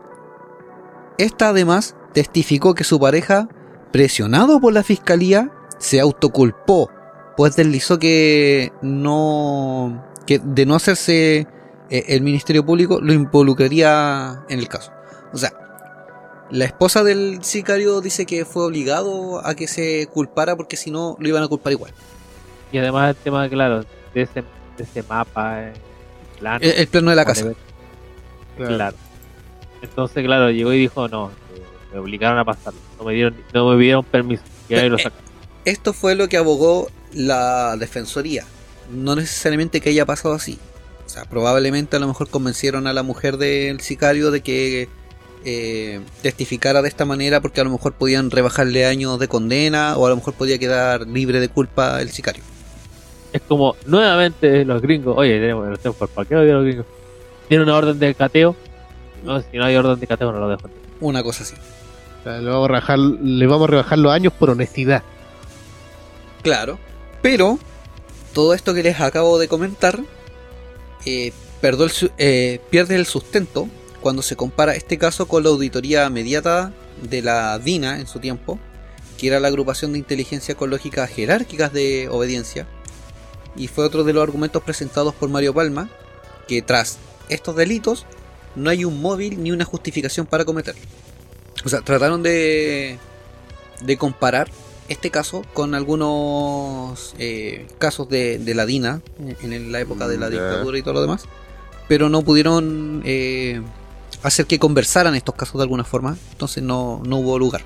Esta además testificó que su pareja, presionado por la fiscalía, se autoculpó, pues deslizó que no que de no hacerse eh, el Ministerio Público lo involucraría en el caso. O sea, la esposa del sicario dice que fue obligado a que se culpara porque si no lo iban a culpar igual. Y además el tema, claro, de ese, de ese mapa, eh, plano, El, el plano de la casa. Claro. Entonces, claro, llegó y dijo, no, me obligaron a pasarlo. No me dieron, no me pidieron permiso. Y ahí lo Eh, sacaron. Esto fue lo que abogó la defensoría. No necesariamente que haya pasado así. O sea, probablemente a lo mejor convencieron a la mujer del sicario de que eh, testificara de esta manera porque a lo mejor podían rebajarle años de condena o a lo mejor podía quedar libre de culpa el sicario. Es como, nuevamente los gringos, oye, tenemos, sé por qué lo dieron los gringos. Tiene una orden de cateo. No, si no hay orden de cateo, no lo dejo. Una cosa así. O sea, le, vamos a rebajar, le vamos a rebajar los años por honestidad. Claro. Pero todo esto que les acabo de comentar eh, el eh, pierde el sustento cuando se compara este caso con la auditoría mediata de la DINA en su tiempo, que era la agrupación de inteligencia con lógicas jerárquicas de obediencia, y fue otro de los argumentos presentados por Mario Palma, que tras estos delitos no hay un móvil ni una justificación para cometerlo. O sea, trataron de, de comparar este caso con algunos eh, casos de, de la DINA en, en la época de la dictadura y todo lo demás, pero no pudieron eh, hacer que conversaran estos casos de alguna forma, entonces no, no hubo lugar.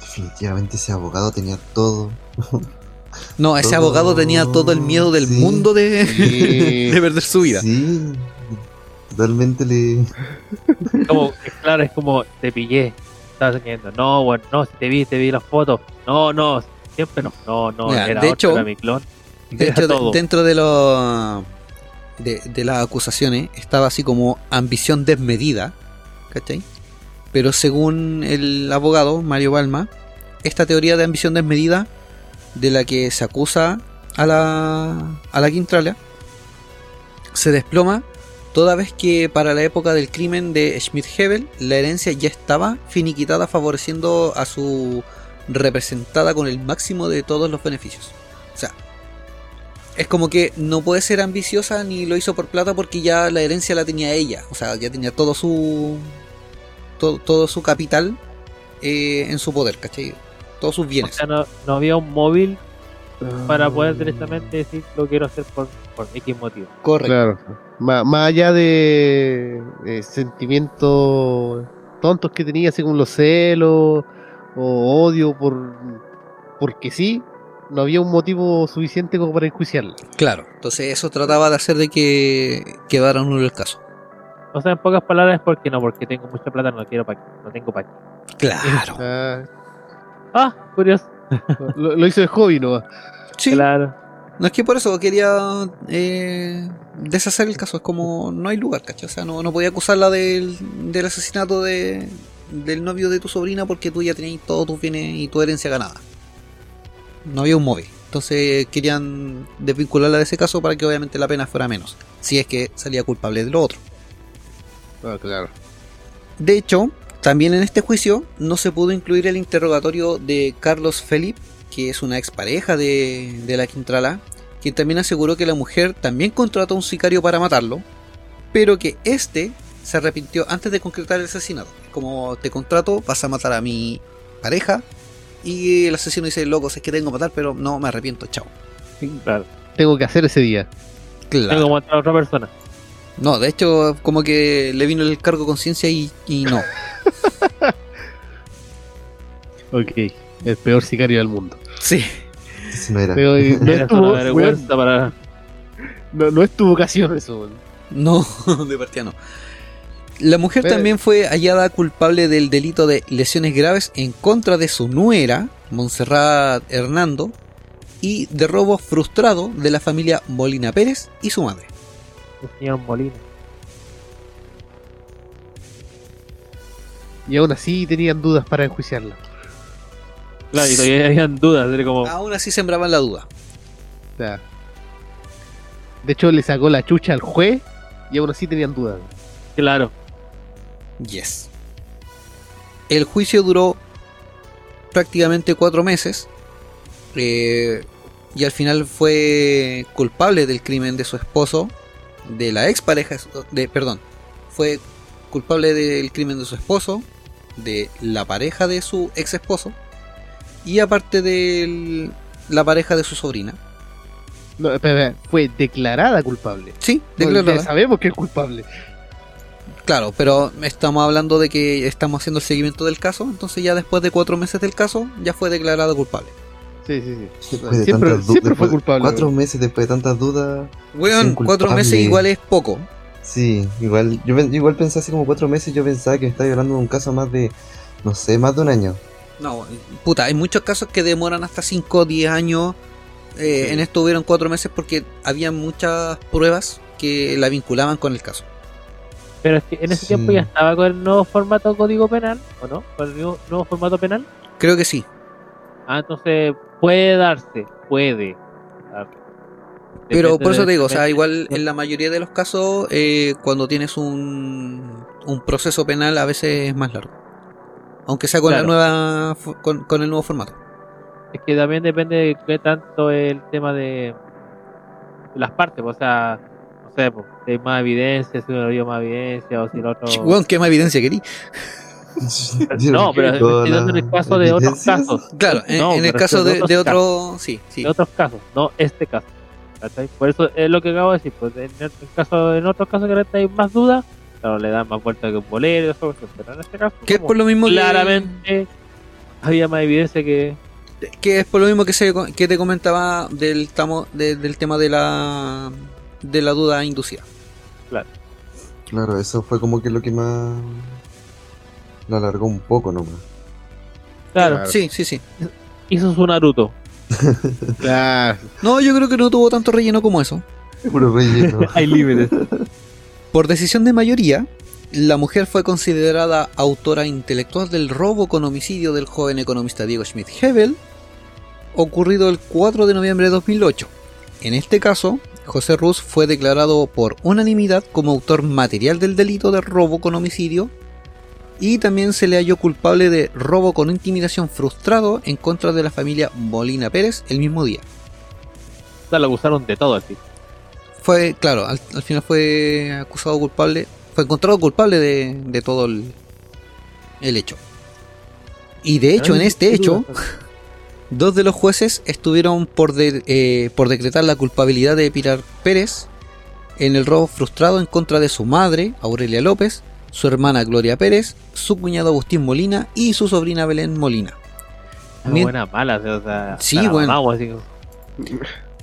Definitivamente ese abogado tenía todo. [laughs] No, ese Todo- abogado tenía todo el miedo del sí. mundo de, Sí. [laughs] de perder su vida. Sí. Totalmente le. Como, es claro, es como, te pillé. Estabas engañando. No, bueno, no, si te vi, te vi las fotos. No, no, siempre no. No, no, Mira, era de otro, hecho- era mi clon. De hecho, todo. dentro de los de, de las acusaciones estaba así como ambición desmedida, ¿cachai? Pero según el abogado Mario Balma, esta teoría de ambición desmedida de la que se acusa a la a la Quintrala se desploma toda vez que para la época del crimen de Schmidt-Hebel la herencia ya estaba finiquitada favoreciendo a su representada con el máximo de todos los beneficios. O sea, es como que no puede ser ambiciosa ni lo hizo por plata porque ya la herencia la tenía ella. O sea, ya tenía todo su. todo, todo su capital eh, en su poder, ¿cachai? Todos sus O bienes. sea, no, no había un móvil para poder directamente decir lo quiero hacer por, por X motivo. Correcto. Claro. Má- más allá de eh, sentimientos tontos que tenía, así como los celos o odio por porque sí, no había un motivo suficiente como para enjuiciarla. Claro. Entonces, eso trataba de hacer de que quedara nulo el caso. O sea, en pocas palabras porque no, porque tengo mucha plata, no quiero para no tengo para Claro. Ah, Ah, curioso. lo, lo hizo de hobby, ¿no? Sí. Claro. No es que por eso quería eh, deshacer el caso. Es como no hay lugar, ¿cachai? O sea, no, no podía acusarla del, del asesinato de, del novio de tu sobrina porque tú ya tenías todos tus bienes y tu herencia ganada. No había un móvil. Entonces querían desvincularla de ese caso para que obviamente la pena fuera menos. Si es que salía culpable de lo otro. Ah, claro. De hecho, también en este juicio no se pudo incluir el interrogatorio de Carlos Felipe, que es una expareja de, de la Quintrala, quien también aseguró que la mujer también contrató a un sicario para matarlo, pero que este se arrepintió antes de concretar el asesinato. Como te contrato, vas a matar a mi pareja, y el asesino dice, loco, sé que tengo que matar, pero no, me arrepiento, chao. Claro. Tengo que hacer ese día. Tengo Claro. que matar a otra persona. No, de hecho, como que le vino el cargo de conciencia y, y no. [laughs] Ok. El peor sicario del mundo. Sí. No era. Pero, eh, no, Era es tu, una weón, vergüenza para. no, no es tu vocación eso. No, [laughs] de partida no. La mujer Pero- también fue hallada culpable del delito de lesiones graves en contra de su nuera, Montserrat Hernando, y de robo frustrado de la familia Molina Pérez y su madre. Señor Molina. Y aún así tenían dudas para enjuiciarla. Claro, y todavía habían dudas, era como, Aún así sembraban la duda. O sea, de hecho, le sacó la chucha al juez y aún así tenían dudas. claro, Yes. El juicio duró prácticamente cuatro meses. eh, y al final fue culpable del crimen de su esposo, de la expareja, de, perdón, fue culpable del crimen de su esposo, de la pareja de su ex esposo, y aparte de la pareja de su sobrina. No, espera, espera, fue declarada culpable. Sí, declarada. sabemos que es culpable. Claro, pero estamos hablando de que estamos haciendo el seguimiento del caso, entonces ya después de cuatro meses del caso ya fue declarado culpable. Sí, sí, sí. Después de Siempre, siempre fue culpable. Cuatro weón. meses después de tantas dudas. Weón, cuatro meses igual es poco. Sí, igual. Yo, igual pensé hace como cuatro meses. Yo pensaba que me estaba hablando de un caso más de. No sé, más de un año. No, puta, hay muchos casos que demoran hasta 5 o 10 años. Eh, Sí. En esto hubieron cuatro meses porque había muchas pruebas que la vinculaban con el caso. pero es que en ese Sí. tiempo ya estaba con el nuevo formato código penal, ¿o no? Con el nuevo, nuevo formato penal. Creo que sí. Ah, entonces puede darse, puede. darse. Pero por eso te digo, o sea, igual en la mayoría de los casos, eh, cuando tienes un, un proceso penal, a veces es más largo. Aunque sea con Claro. la nueva con, con el nuevo formato. Es que también depende de qué tanto el tema de las partes, pues, o sea, no sé, pues, si hay más evidencia, si uno dio más evidencia, o si el otro. [laughs] ¿qué más evidencia querí? [laughs] No, pero estoy en el caso de otros casos. Claro, en, No, en me el caso de, de otro. Sí, sí. De otros casos, no este caso. ¿cachai? Por eso es lo que acabo de decir, pues en, el caso, en otros casos que hay más dudas, claro, le dan más vuelta que un bolero, eso, pero en este caso, Que es por lo mismo que- claramente había más evidencia que. que es por lo mismo que se que te comentaba del tamo, de- del tema de la de la duda inducida. Claro, eso fue como que lo que más. Lo alargó un poco nomás. Claro, Claro. Sí, sí, sí. hizo su Naruto. [laughs] Claro. No, yo creo que no tuvo tanto relleno como eso. Puro relleno. [laughs] Hay límites. Por decisión de mayoría, la mujer fue considerada autora intelectual del robo con homicidio del joven economista Diego Schmidt-Hebel, ocurrido el 4 de noviembre de 2008. En este caso, José Ruz fue declarado por unanimidad como autor material del delito de robo con homicidio y también se le halló culpable de robo con intimidación frustrado en contra de la familia Molina Pérez el mismo día. Lo acusaron de todo así. Fue, claro, al, al final fue acusado culpable, fue encontrado culpable de, de todo el, el hecho. Y de hecho, en este hecho, [laughs] dos de los jueces estuvieron por, de- eh, por decretar la culpabilidad de Pilar Pérez en el robo frustrado en contra de su madre, Aurelia López, su hermana Gloria Pérez, su cuñado Agustín Molina y su sobrina Belén Molina. Mien- buena mala, o sea, Sí, bueno. así.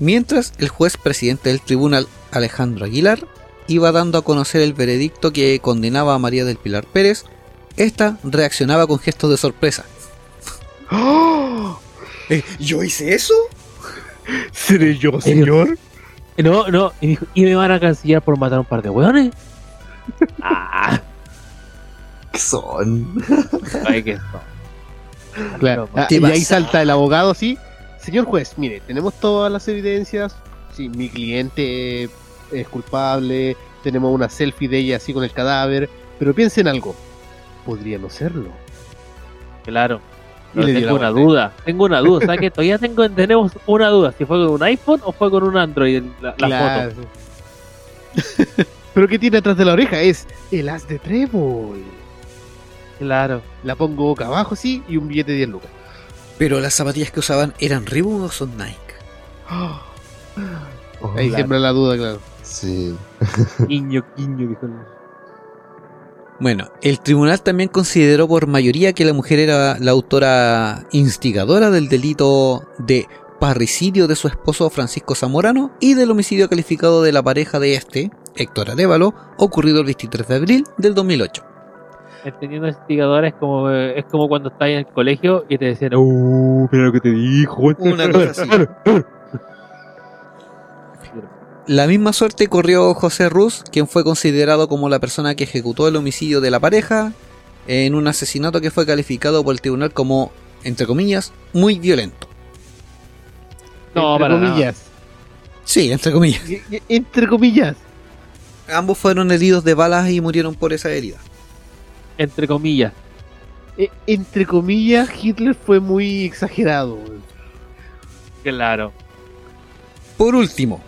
Mientras el juez presidente del tribunal, Alejandro Aguilar, iba dando a conocer el veredicto que condenaba a María del Pilar Pérez, esta reaccionaba con gestos de sorpresa. [gasps] Eh, ¿Yo hice eso? [laughs] ¿Seré yo, señor? No, no, y dijo, ¿y me van a cancillar por matar a un par de hueones? [laughs] ah, ¿Qué son? ay, que son. Claro. Ah, ¿Qué y ahí salta el abogado, sí. Señor juez, mire, tenemos todas las evidencias. Sí, mi cliente es culpable. Tenemos una selfie de ella así con el cadáver. Pero piensen algo. Podría no serlo. Claro. Tengo una duda, tengo una duda, ¿sabes qué? Todavía tengo, tenemos una duda, si fue con un iPhone o fue con un Android la, la Claro. foto. [laughs] Pero ¿qué tiene atrás de la oreja? Es el as de trébol. Claro. La pongo boca abajo, sí, y un billete de 10 lucas. Pero las zapatillas que usaban eran Reebok o son Nike. Oh, Ahí siembra la duda, claro. Sí. [laughs] Guiño, guiño, dijo el- Bueno, el tribunal también consideró por mayoría que la mujer era la autora instigadora del delito de parricidio de su esposo Francisco Zamorano y del homicidio calificado de la pareja de este, Héctor Arevalo, ocurrido el 23 de abril del 2008. Entendiendo investigador es como, eh, es como cuando estás en el colegio y te decían, ¡Uh! Mira lo que te dijo. Una cosa así. [laughs] La misma suerte corrió José Ruz, quien fue considerado como la persona que ejecutó el homicidio de la pareja en un asesinato que fue calificado por el tribunal como, entre comillas, muy violento. No, entre para nada. comillas. Sí, entre comillas. Entre comillas. Ambos fueron heridos de balas y murieron por esa herida. Entre comillas. E- Entre comillas, Hitler fue muy exagerado. Claro. Por último,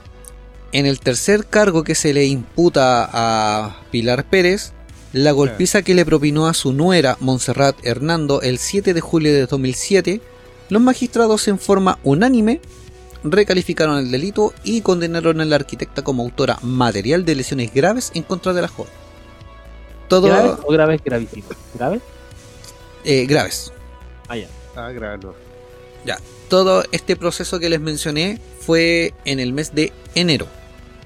en el tercer cargo que se le imputa a Pilar Pérez, la golpiza que le propinó a su nuera Montserrat Hernando el 7 de julio de 2007, los magistrados en forma unánime recalificaron el delito y condenaron a la arquitecta como autora material de lesiones graves en contra de la joven. Todo ¿Graves o graves gravísimos? ¿Graves? eh, graves. Ah, ya. Ah, grano. Todo este proceso que les mencioné fue en el mes de enero.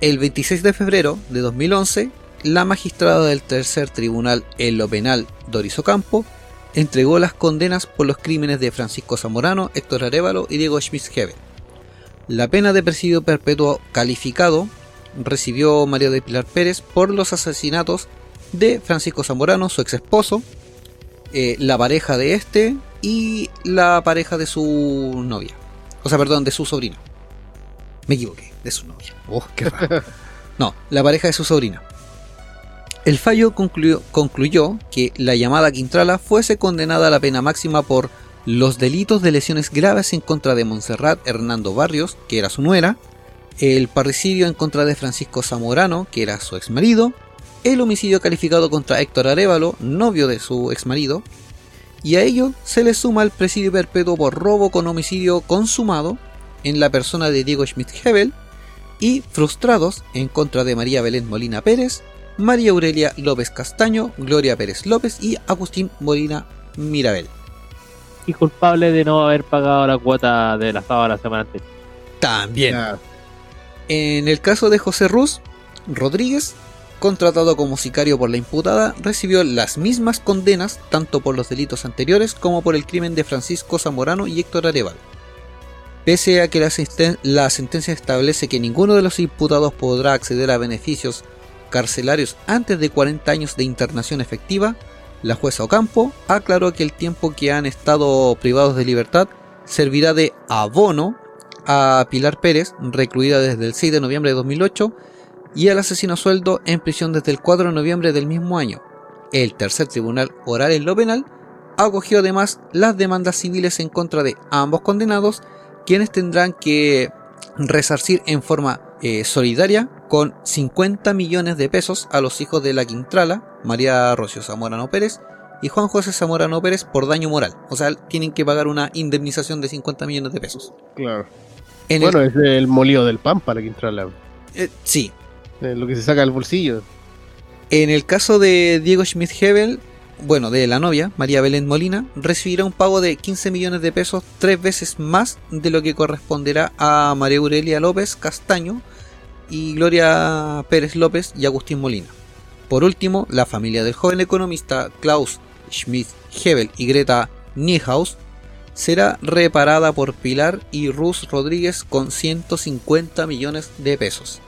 El 26 de febrero de 2011, la magistrada del tercer tribunal en lo penal, Doris Ocampo, entregó las condenas por los crímenes de Francisco Zamorano, Héctor Arevalo y Diego Schmitz-Hebel. La pena de presidio perpetuo calificado recibió María de Pilar Pérez por los asesinatos de Francisco Zamorano, su ex esposo, eh, la pareja de este y la pareja de su novia. O sea, perdón, de su sobrina. Me equivoqué, de su novia. Oh, qué raro. [laughs] No, la pareja de su sobrina. El fallo concluyó, concluyó que la llamada Quintrala fuese condenada a la pena máxima por los delitos de lesiones graves en contra de Montserrat Hernando Barrios, que era su nuera, el parricidio en contra de Francisco Zamorano, que era su exmarido, el homicidio calificado contra Héctor Arevalo, novio de su exmarido, y a ello se le suma el presidio perpetuo por robo con homicidio consumado en la persona de Diego Schmidt-Hebel y frustrados en contra de María Belén Molina Pérez, María Aurelia López Castaño, Gloria Pérez López y Agustín Molina Mirabel. Y culpable de no haber pagado la cuota de la sábado la semana anterior. También. En el caso de José Ruz Rodríguez, contratado como sicario por la imputada, recibió las mismas condenas tanto por los delitos anteriores como por el crimen de Francisco Zamorano y Héctor Arevalo. Pese a que la sentencia establece que ninguno de los imputados podrá acceder a beneficios carcelarios antes de 40 años de internación efectiva, la jueza Ocampo aclaró que el tiempo que han estado privados de libertad servirá de abono a Pilar Pérez, recluida desde el 6 de noviembre de 2008, y al asesino a sueldo en prisión desde el 4 de noviembre del mismo año. El tercer tribunal oral en lo penal acogió además las demandas civiles en contra de ambos condenados, quienes tendrán que resarcir en forma eh, solidaria con 50 millones de pesos a los hijos de la Quintrala, María Rocio Zamorano Pérez y Juan José Zamorano Pérez por daño moral. O sea, tienen que pagar una indemnización de 50 millones de pesos. Claro. En el- Bueno, es el molido del Pampa la Quintrala. eh, sí, Lo que se saca del bolsillo. En el caso de Diego Schmidt-Hebel, bueno, de la novia, María Belén Molina, recibirá un pago de 15 millones de pesos, tres veces más de lo que corresponderá a María Aurelia López Castaño y Gloria Pérez López y Agustín Molina. Por último, la familia del joven economista Klaus Schmidt-Hebel y Greta Niehaus será reparada por Pilar y Ruz Rodríguez con 150 millones de pesos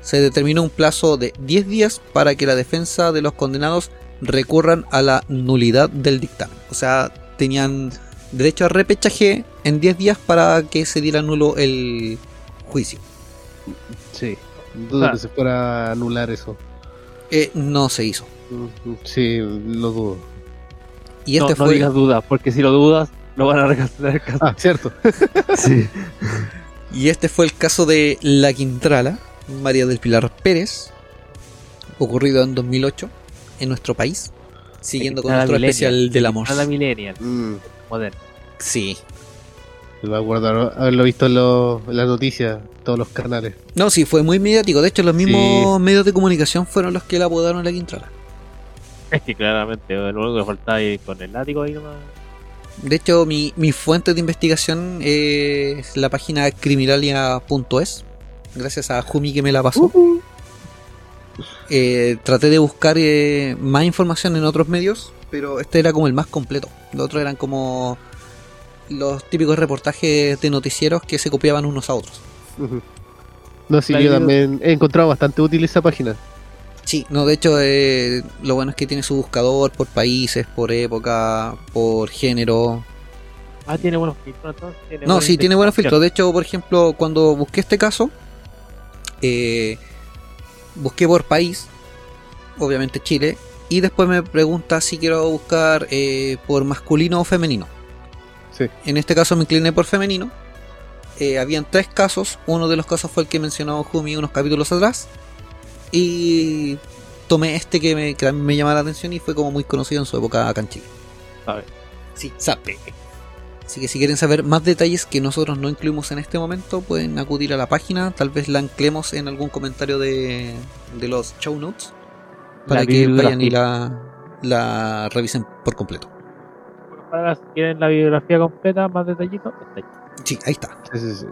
se determinó un plazo de 10 días para que la defensa de los condenados recurran a la nulidad del dictamen. O sea, tenían derecho a repechaje en 10 días para que se diera nulo el juicio. Sí. Dudo Ah. que se fuera a anular eso. Eh, no se hizo. Mm, Sí, lo dudo. Y este no, no fue digas dudas, porque si lo dudas, lo van a recancelar el caso. Ah, cierto. [laughs] Sí. [laughs] y este fue el caso de La Quintrala, María del Pilar Pérez, ocurrido en 2008 en nuestro país, siguiendo con nuestro especial del amor. A la millennial, Mm, moderno. Sí. me acuerdo haberlo visto en, lo- en las noticias, todos los canales. No, sí, fue muy mediático. De hecho, los mismos medios de comunicación fueron los que la apodaron la Quintrala. Es que claramente, lo único que faltaba ahí con el látigo ahí nomás. De hecho, mi, mi fuente de investigación es la página criminalia.es. Gracias a Jumi que me la pasó. Eh, traté de buscar eh, más información en otros medios, pero este era como el más completo. Los otros eran como los típicos reportajes de noticieros que se copiaban unos a otros. No, sí, La yo también he encontrado bastante útil esa página. Sí, no, de hecho, eh, lo bueno es que tiene su buscador por países, por época, por género. Ah, tiene buenos filtros entonces. Tiene No, sí, tiene buenos filtros. De hecho, por ejemplo, cuando busqué este caso, eh, busqué por país, obviamente Chile, y después me pregunta si quiero buscar eh, por masculino o femenino. Sí. En este caso me incliné por femenino. Eh, habían tres casos. Uno de los casos fue el que mencionó Jumi unos capítulos atrás. Y tomé este que me, que me llama la atención y fue como muy conocido en su época acá en Chile. Sabe. Sí, sabe. Así que si quieren saber más detalles que nosotros no incluimos en este momento, pueden acudir a la página. Tal vez la anclemos en algún comentario de, de los show notes. Para La que vayan y la, la revisen por completo. Para si quieren la bibliografía completa, más detallitos, está ahí. Sí, ahí está. Sí, sí, sí.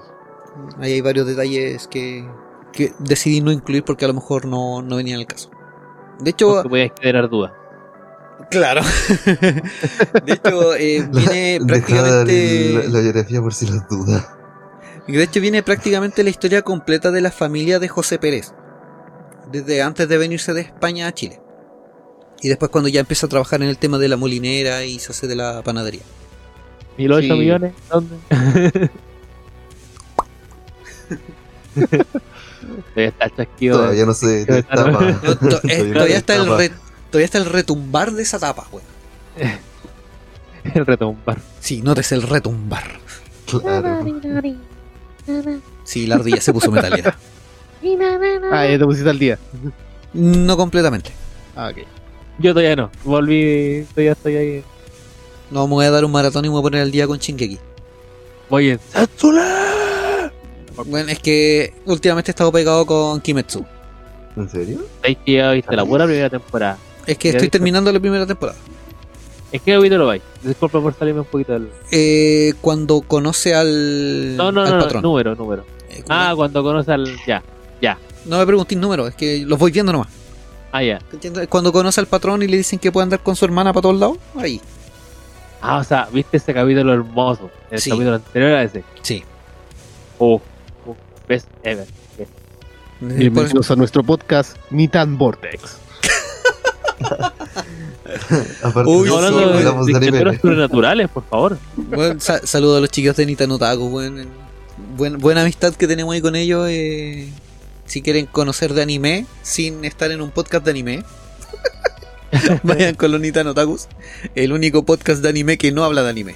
Ahí hay varios detalles que, que decidí no incluir porque a lo mejor no, no venían al caso. De hecho, Porque podíais generar dudas. Claro. [laughs] de hecho, eh, [laughs] viene prácticamente. el- la biografía por si las dudas. Y de hecho viene prácticamente la historia completa de la familia de José Pérez. Desde antes de venirse de España a Chile. Y después cuando ya empieza a trabajar en el tema de la molinera y se hace de la panadería. ¿Y los 8 Sí. millones? ¿Dónde? [laughs] Todavía está el chasquido. de- Todavía no se destapa. No, to- eh, Todavía está el re- todavía está el retumbar de esa tapa, weón. [laughs] el retumbar. Sí, notes el retumbar. Claro. Sí, la ardilla se puso metalera. [laughs] Ah, ya te pusiste al día. No completamente. Ah, ok. Yo todavía no. Volví, todavía estoy ahí. No me voy a dar un maratón y me voy a poner al día con Shingeki. Voy en Satsula. Bueno, es que últimamente he estado pegado con Kimetsu. ¿En serio? ¿Veis que ya viste la pura primera temporada? Es que estoy terminando la primera temporada. Es que hoy te lo vais. Disculpa por salirme un poquito del. Eh, cuando conoce al, No, no, al no, no, patrón. número, número. Eh, Ah, cuando conoce al. Ya, ya. No me preguntéis número, es que los voy viendo nomás. Ah, ya. Cuando conoce al patrón y le dicen que puede andar con su hermana para todos lados, ahí. Ah, o sea, viste ese capítulo hermoso. El Sí. capítulo anterior a ese. Sí. Uf, best ever. Bienvenidos a nuestro podcast Nitan Vortex. [laughs] Aparte Uy, No, hablando de, hablamos de de criaturas anime. sobrenaturales, por favor. Bueno, sa- saludo a los chicos de Nita Notaku, buen, buen- buena amistad que tenemos ahí con ellos. eh, si quieren conocer de anime sin estar en un podcast de anime, [laughs] vayan con los Nita Notakus, el único podcast de anime que no habla de anime.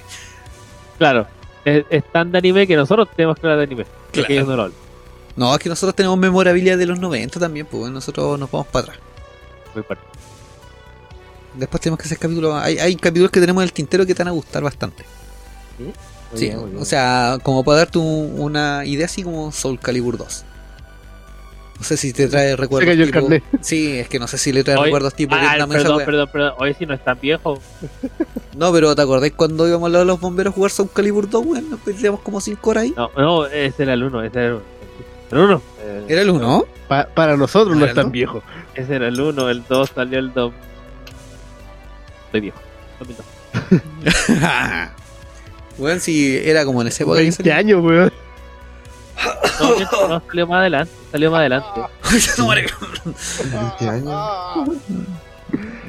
Claro, es, es tan de anime que nosotros tenemos que hablar de anime. Claro. Que ellos no lo hablan. No, es que nosotros tenemos memorabilia de los 90 también, pues nosotros nos vamos para atrás. Muy fuerte. Después tenemos que hacer capítulos. Hay, hay capítulos que tenemos en el tintero que te van a gustar bastante. Muy Sí, bien, bien. o sea, como para darte un- una idea así como Soul Calibur 2. No sé si te trae recuerdos. cayó el tipo- carnet. Sí, es que no sé si le trae Oye, recuerdos tipo ah, perdón, wea. perdón, perdón. Hoy sí no es tan viejo. [laughs] No, pero ¿te acordás cuando íbamos a lado de los bomberos a jugar Soul Calibur 2? Bueno, nos perdíamos como 5 horas ahí. No, no, ese era el 1, ese era el 1. El 1. Era el 1. Pa- para nosotros no ¿Era es el tan viejo. Ese era el 1, el 2 salió el 2. Estoy viejo. 2002. bueno, sí, era como en ese época. que 20 salió. años, weón. No, no, salió más adelante. Salió más adelante. [laughs] No muere. 20 años.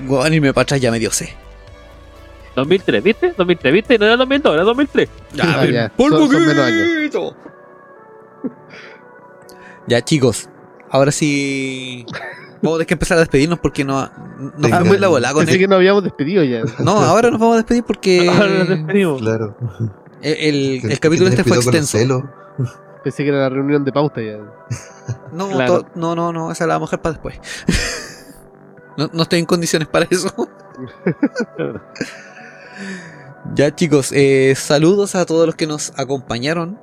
Bueno, y me para atrás ya me dio C. 2003, ¿viste? 2003, ¿viste? No era 2002, era 2003. Ya, Ah, ya. poquito. Ya, chicos, ahora sí. Vamos a tener que empezar a despedirnos porque no, nos fuimos en la bola con Pensé él. que nos habíamos despedido ya. No, ahora nos vamos a despedir porque [laughs] Ahora nos despedimos. Claro. el, el- Que- el capítulo este fue extenso. Pensé que era la reunión de pauta ya. No, Claro. to- no, no, no, esa la vamos a dejar para después. [laughs] No, no estoy en condiciones para eso. [laughs] Ya chicos, eh, saludos a todos los que nos acompañaron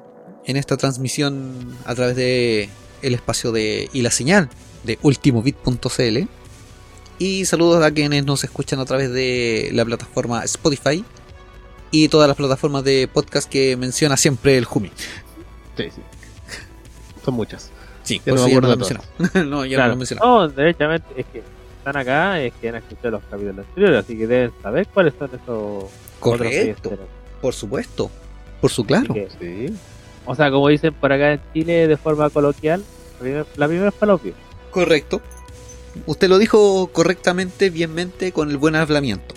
en esta transmisión a través de el espacio de y la señal de ultimobit.cl y saludos a quienes nos escuchan a través de la plataforma Spotify y todas las plataformas de podcast que menciona siempre el Jumi. Sí, sí. Son muchas. Sí, Ya por no ya no [laughs] no, ya no lo. No, derechamente es que están acá, es que han escuchado los capítulos anteriores, así que deben saber cuáles son esos Correcto, por supuesto. Por su claro. Que, Sí. o sea, como dicen por acá en Chile de forma coloquial, la primera, es falopio. Correcto. Usted lo dijo correctamente, bienmente, con el buen hablamiento.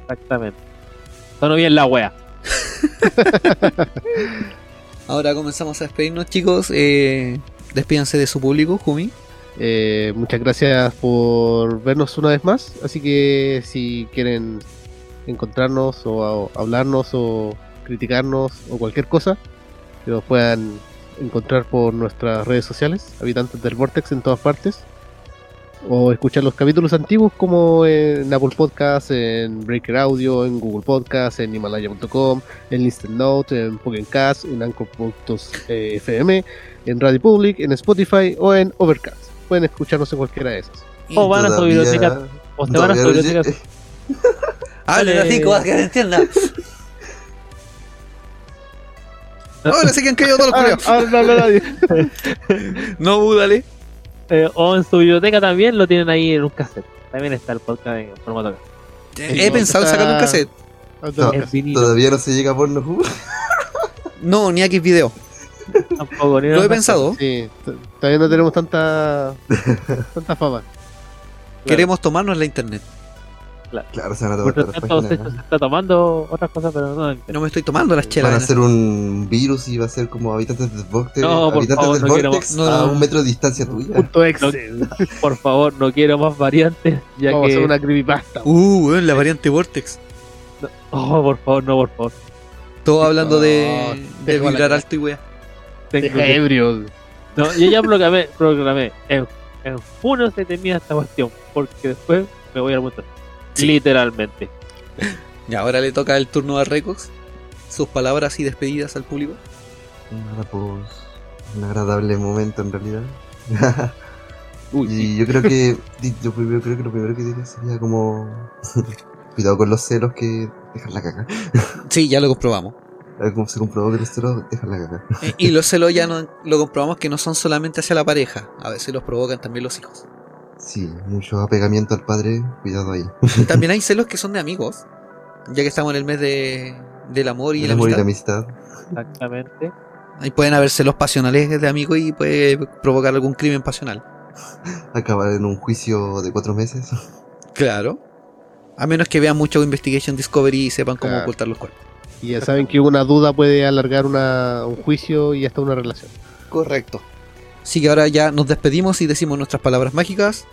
Exactamente. Sonó bien la wea. [laughs] Ahora comenzamos a despedirnos, chicos. Eh, despídanse de su público, Jumi. Eh, muchas gracias por vernos una vez más. Así que si quieren encontrarnos o a- hablarnos o criticarnos o cualquier cosa, que nos puedan encontrar por nuestras redes sociales, habitantes del Vortex en todas partes. O escuchar los capítulos antiguos como en Apple Podcast, en Breaker Audio, en Google Podcast, en Himalaya.com, en Instant Note, en Pocket Cast, en Anchor.fm, en Radio Public, en Spotify o en Overcast. Pueden escucharnos en cualquiera de esas. O Oh, van a su biblioteca, o se van a su biblioteca. llegué- [laughs] Hable Dale. así, para que se entienda. Ahora sí que han caído todos los culiados. Ah, [laughs] no nadie. No, búdale. Eh, o en su biblioteca también lo tienen ahí en un cassette. También está el podcast en formato cassette. He pensado en sacarle un cassette. No. Todavía no se llega a porno. [laughs] No, ni X video. Tampoco, ni Lo he pensado. Sí, todavía no tenemos tanta [laughs] tanta fama. Queremos tomarnos la internet. Claro, se van a tomar Por tanto, se, está tomando otras cosas, pero no. No me estoy tomando las Van a chelas. hacer un virus y va a ser como habitantes del Vortex, No, por habitantes favor, del no quiero Vortex a un metro de distancia tuya. Punto exe. Por favor, no quiero más variantes, ya Vamos a hacer una creepypasta. Uh, weón, la variante Vortex. Oh, por favor, no, por favor. Todo hablando No, de, de vibrar alto y wea. Tengo que- ebrio. No, yo ya proclamé, proclamé. En, en junio se termina esta cuestión, porque después me voy a montar. Sí. Literalmente. [laughs] Y ahora le toca el turno a Recox. Sus palabras y despedidas al público. Nada, pues un agradable momento en realidad. [laughs] Uy, y sí. yo creo que [laughs] yo primero, creo que lo primero que diría sería como cuidado con los celos que dejan la caca. Sí, ya lo comprobamos. A ver cómo se comprobó que los celos dejan la caca. Eh, y los celos ya no, lo comprobamos que no son solamente hacia la pareja. A veces los provocan también los hijos. Sí, mucho apegamiento al padre, cuidado ahí. [laughs] También hay celos que son de amigos. Ya que estamos en el mes de, del amor y El la amor y amistad. la amistad. Exactamente. Ahí pueden haber celos pasionales de amigos y puede provocar algún crimen pasional. Acabar en un juicio de cuatro meses. Claro. A menos que vean mucho Investigation Discovery y sepan cómo Claro. ocultar los cuerpos. Y ya saben que una duda puede alargar una, un juicio y hasta una relación. Correcto. Así que ahora ya nos despedimos y decimos nuestras palabras mágicas.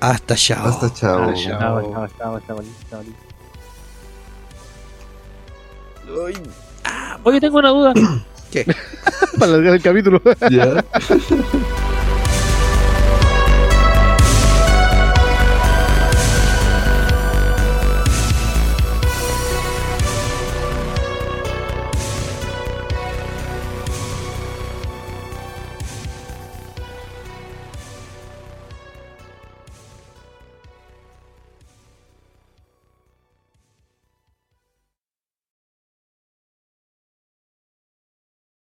Hasta chao. Hasta chao. Chao. Chao, chao, chao, chao, chao, chao. Ay, Oye, tengo una duda. [coughs] ¿Qué? [coughs] Para alargar el capítulo. Ya. [laughs]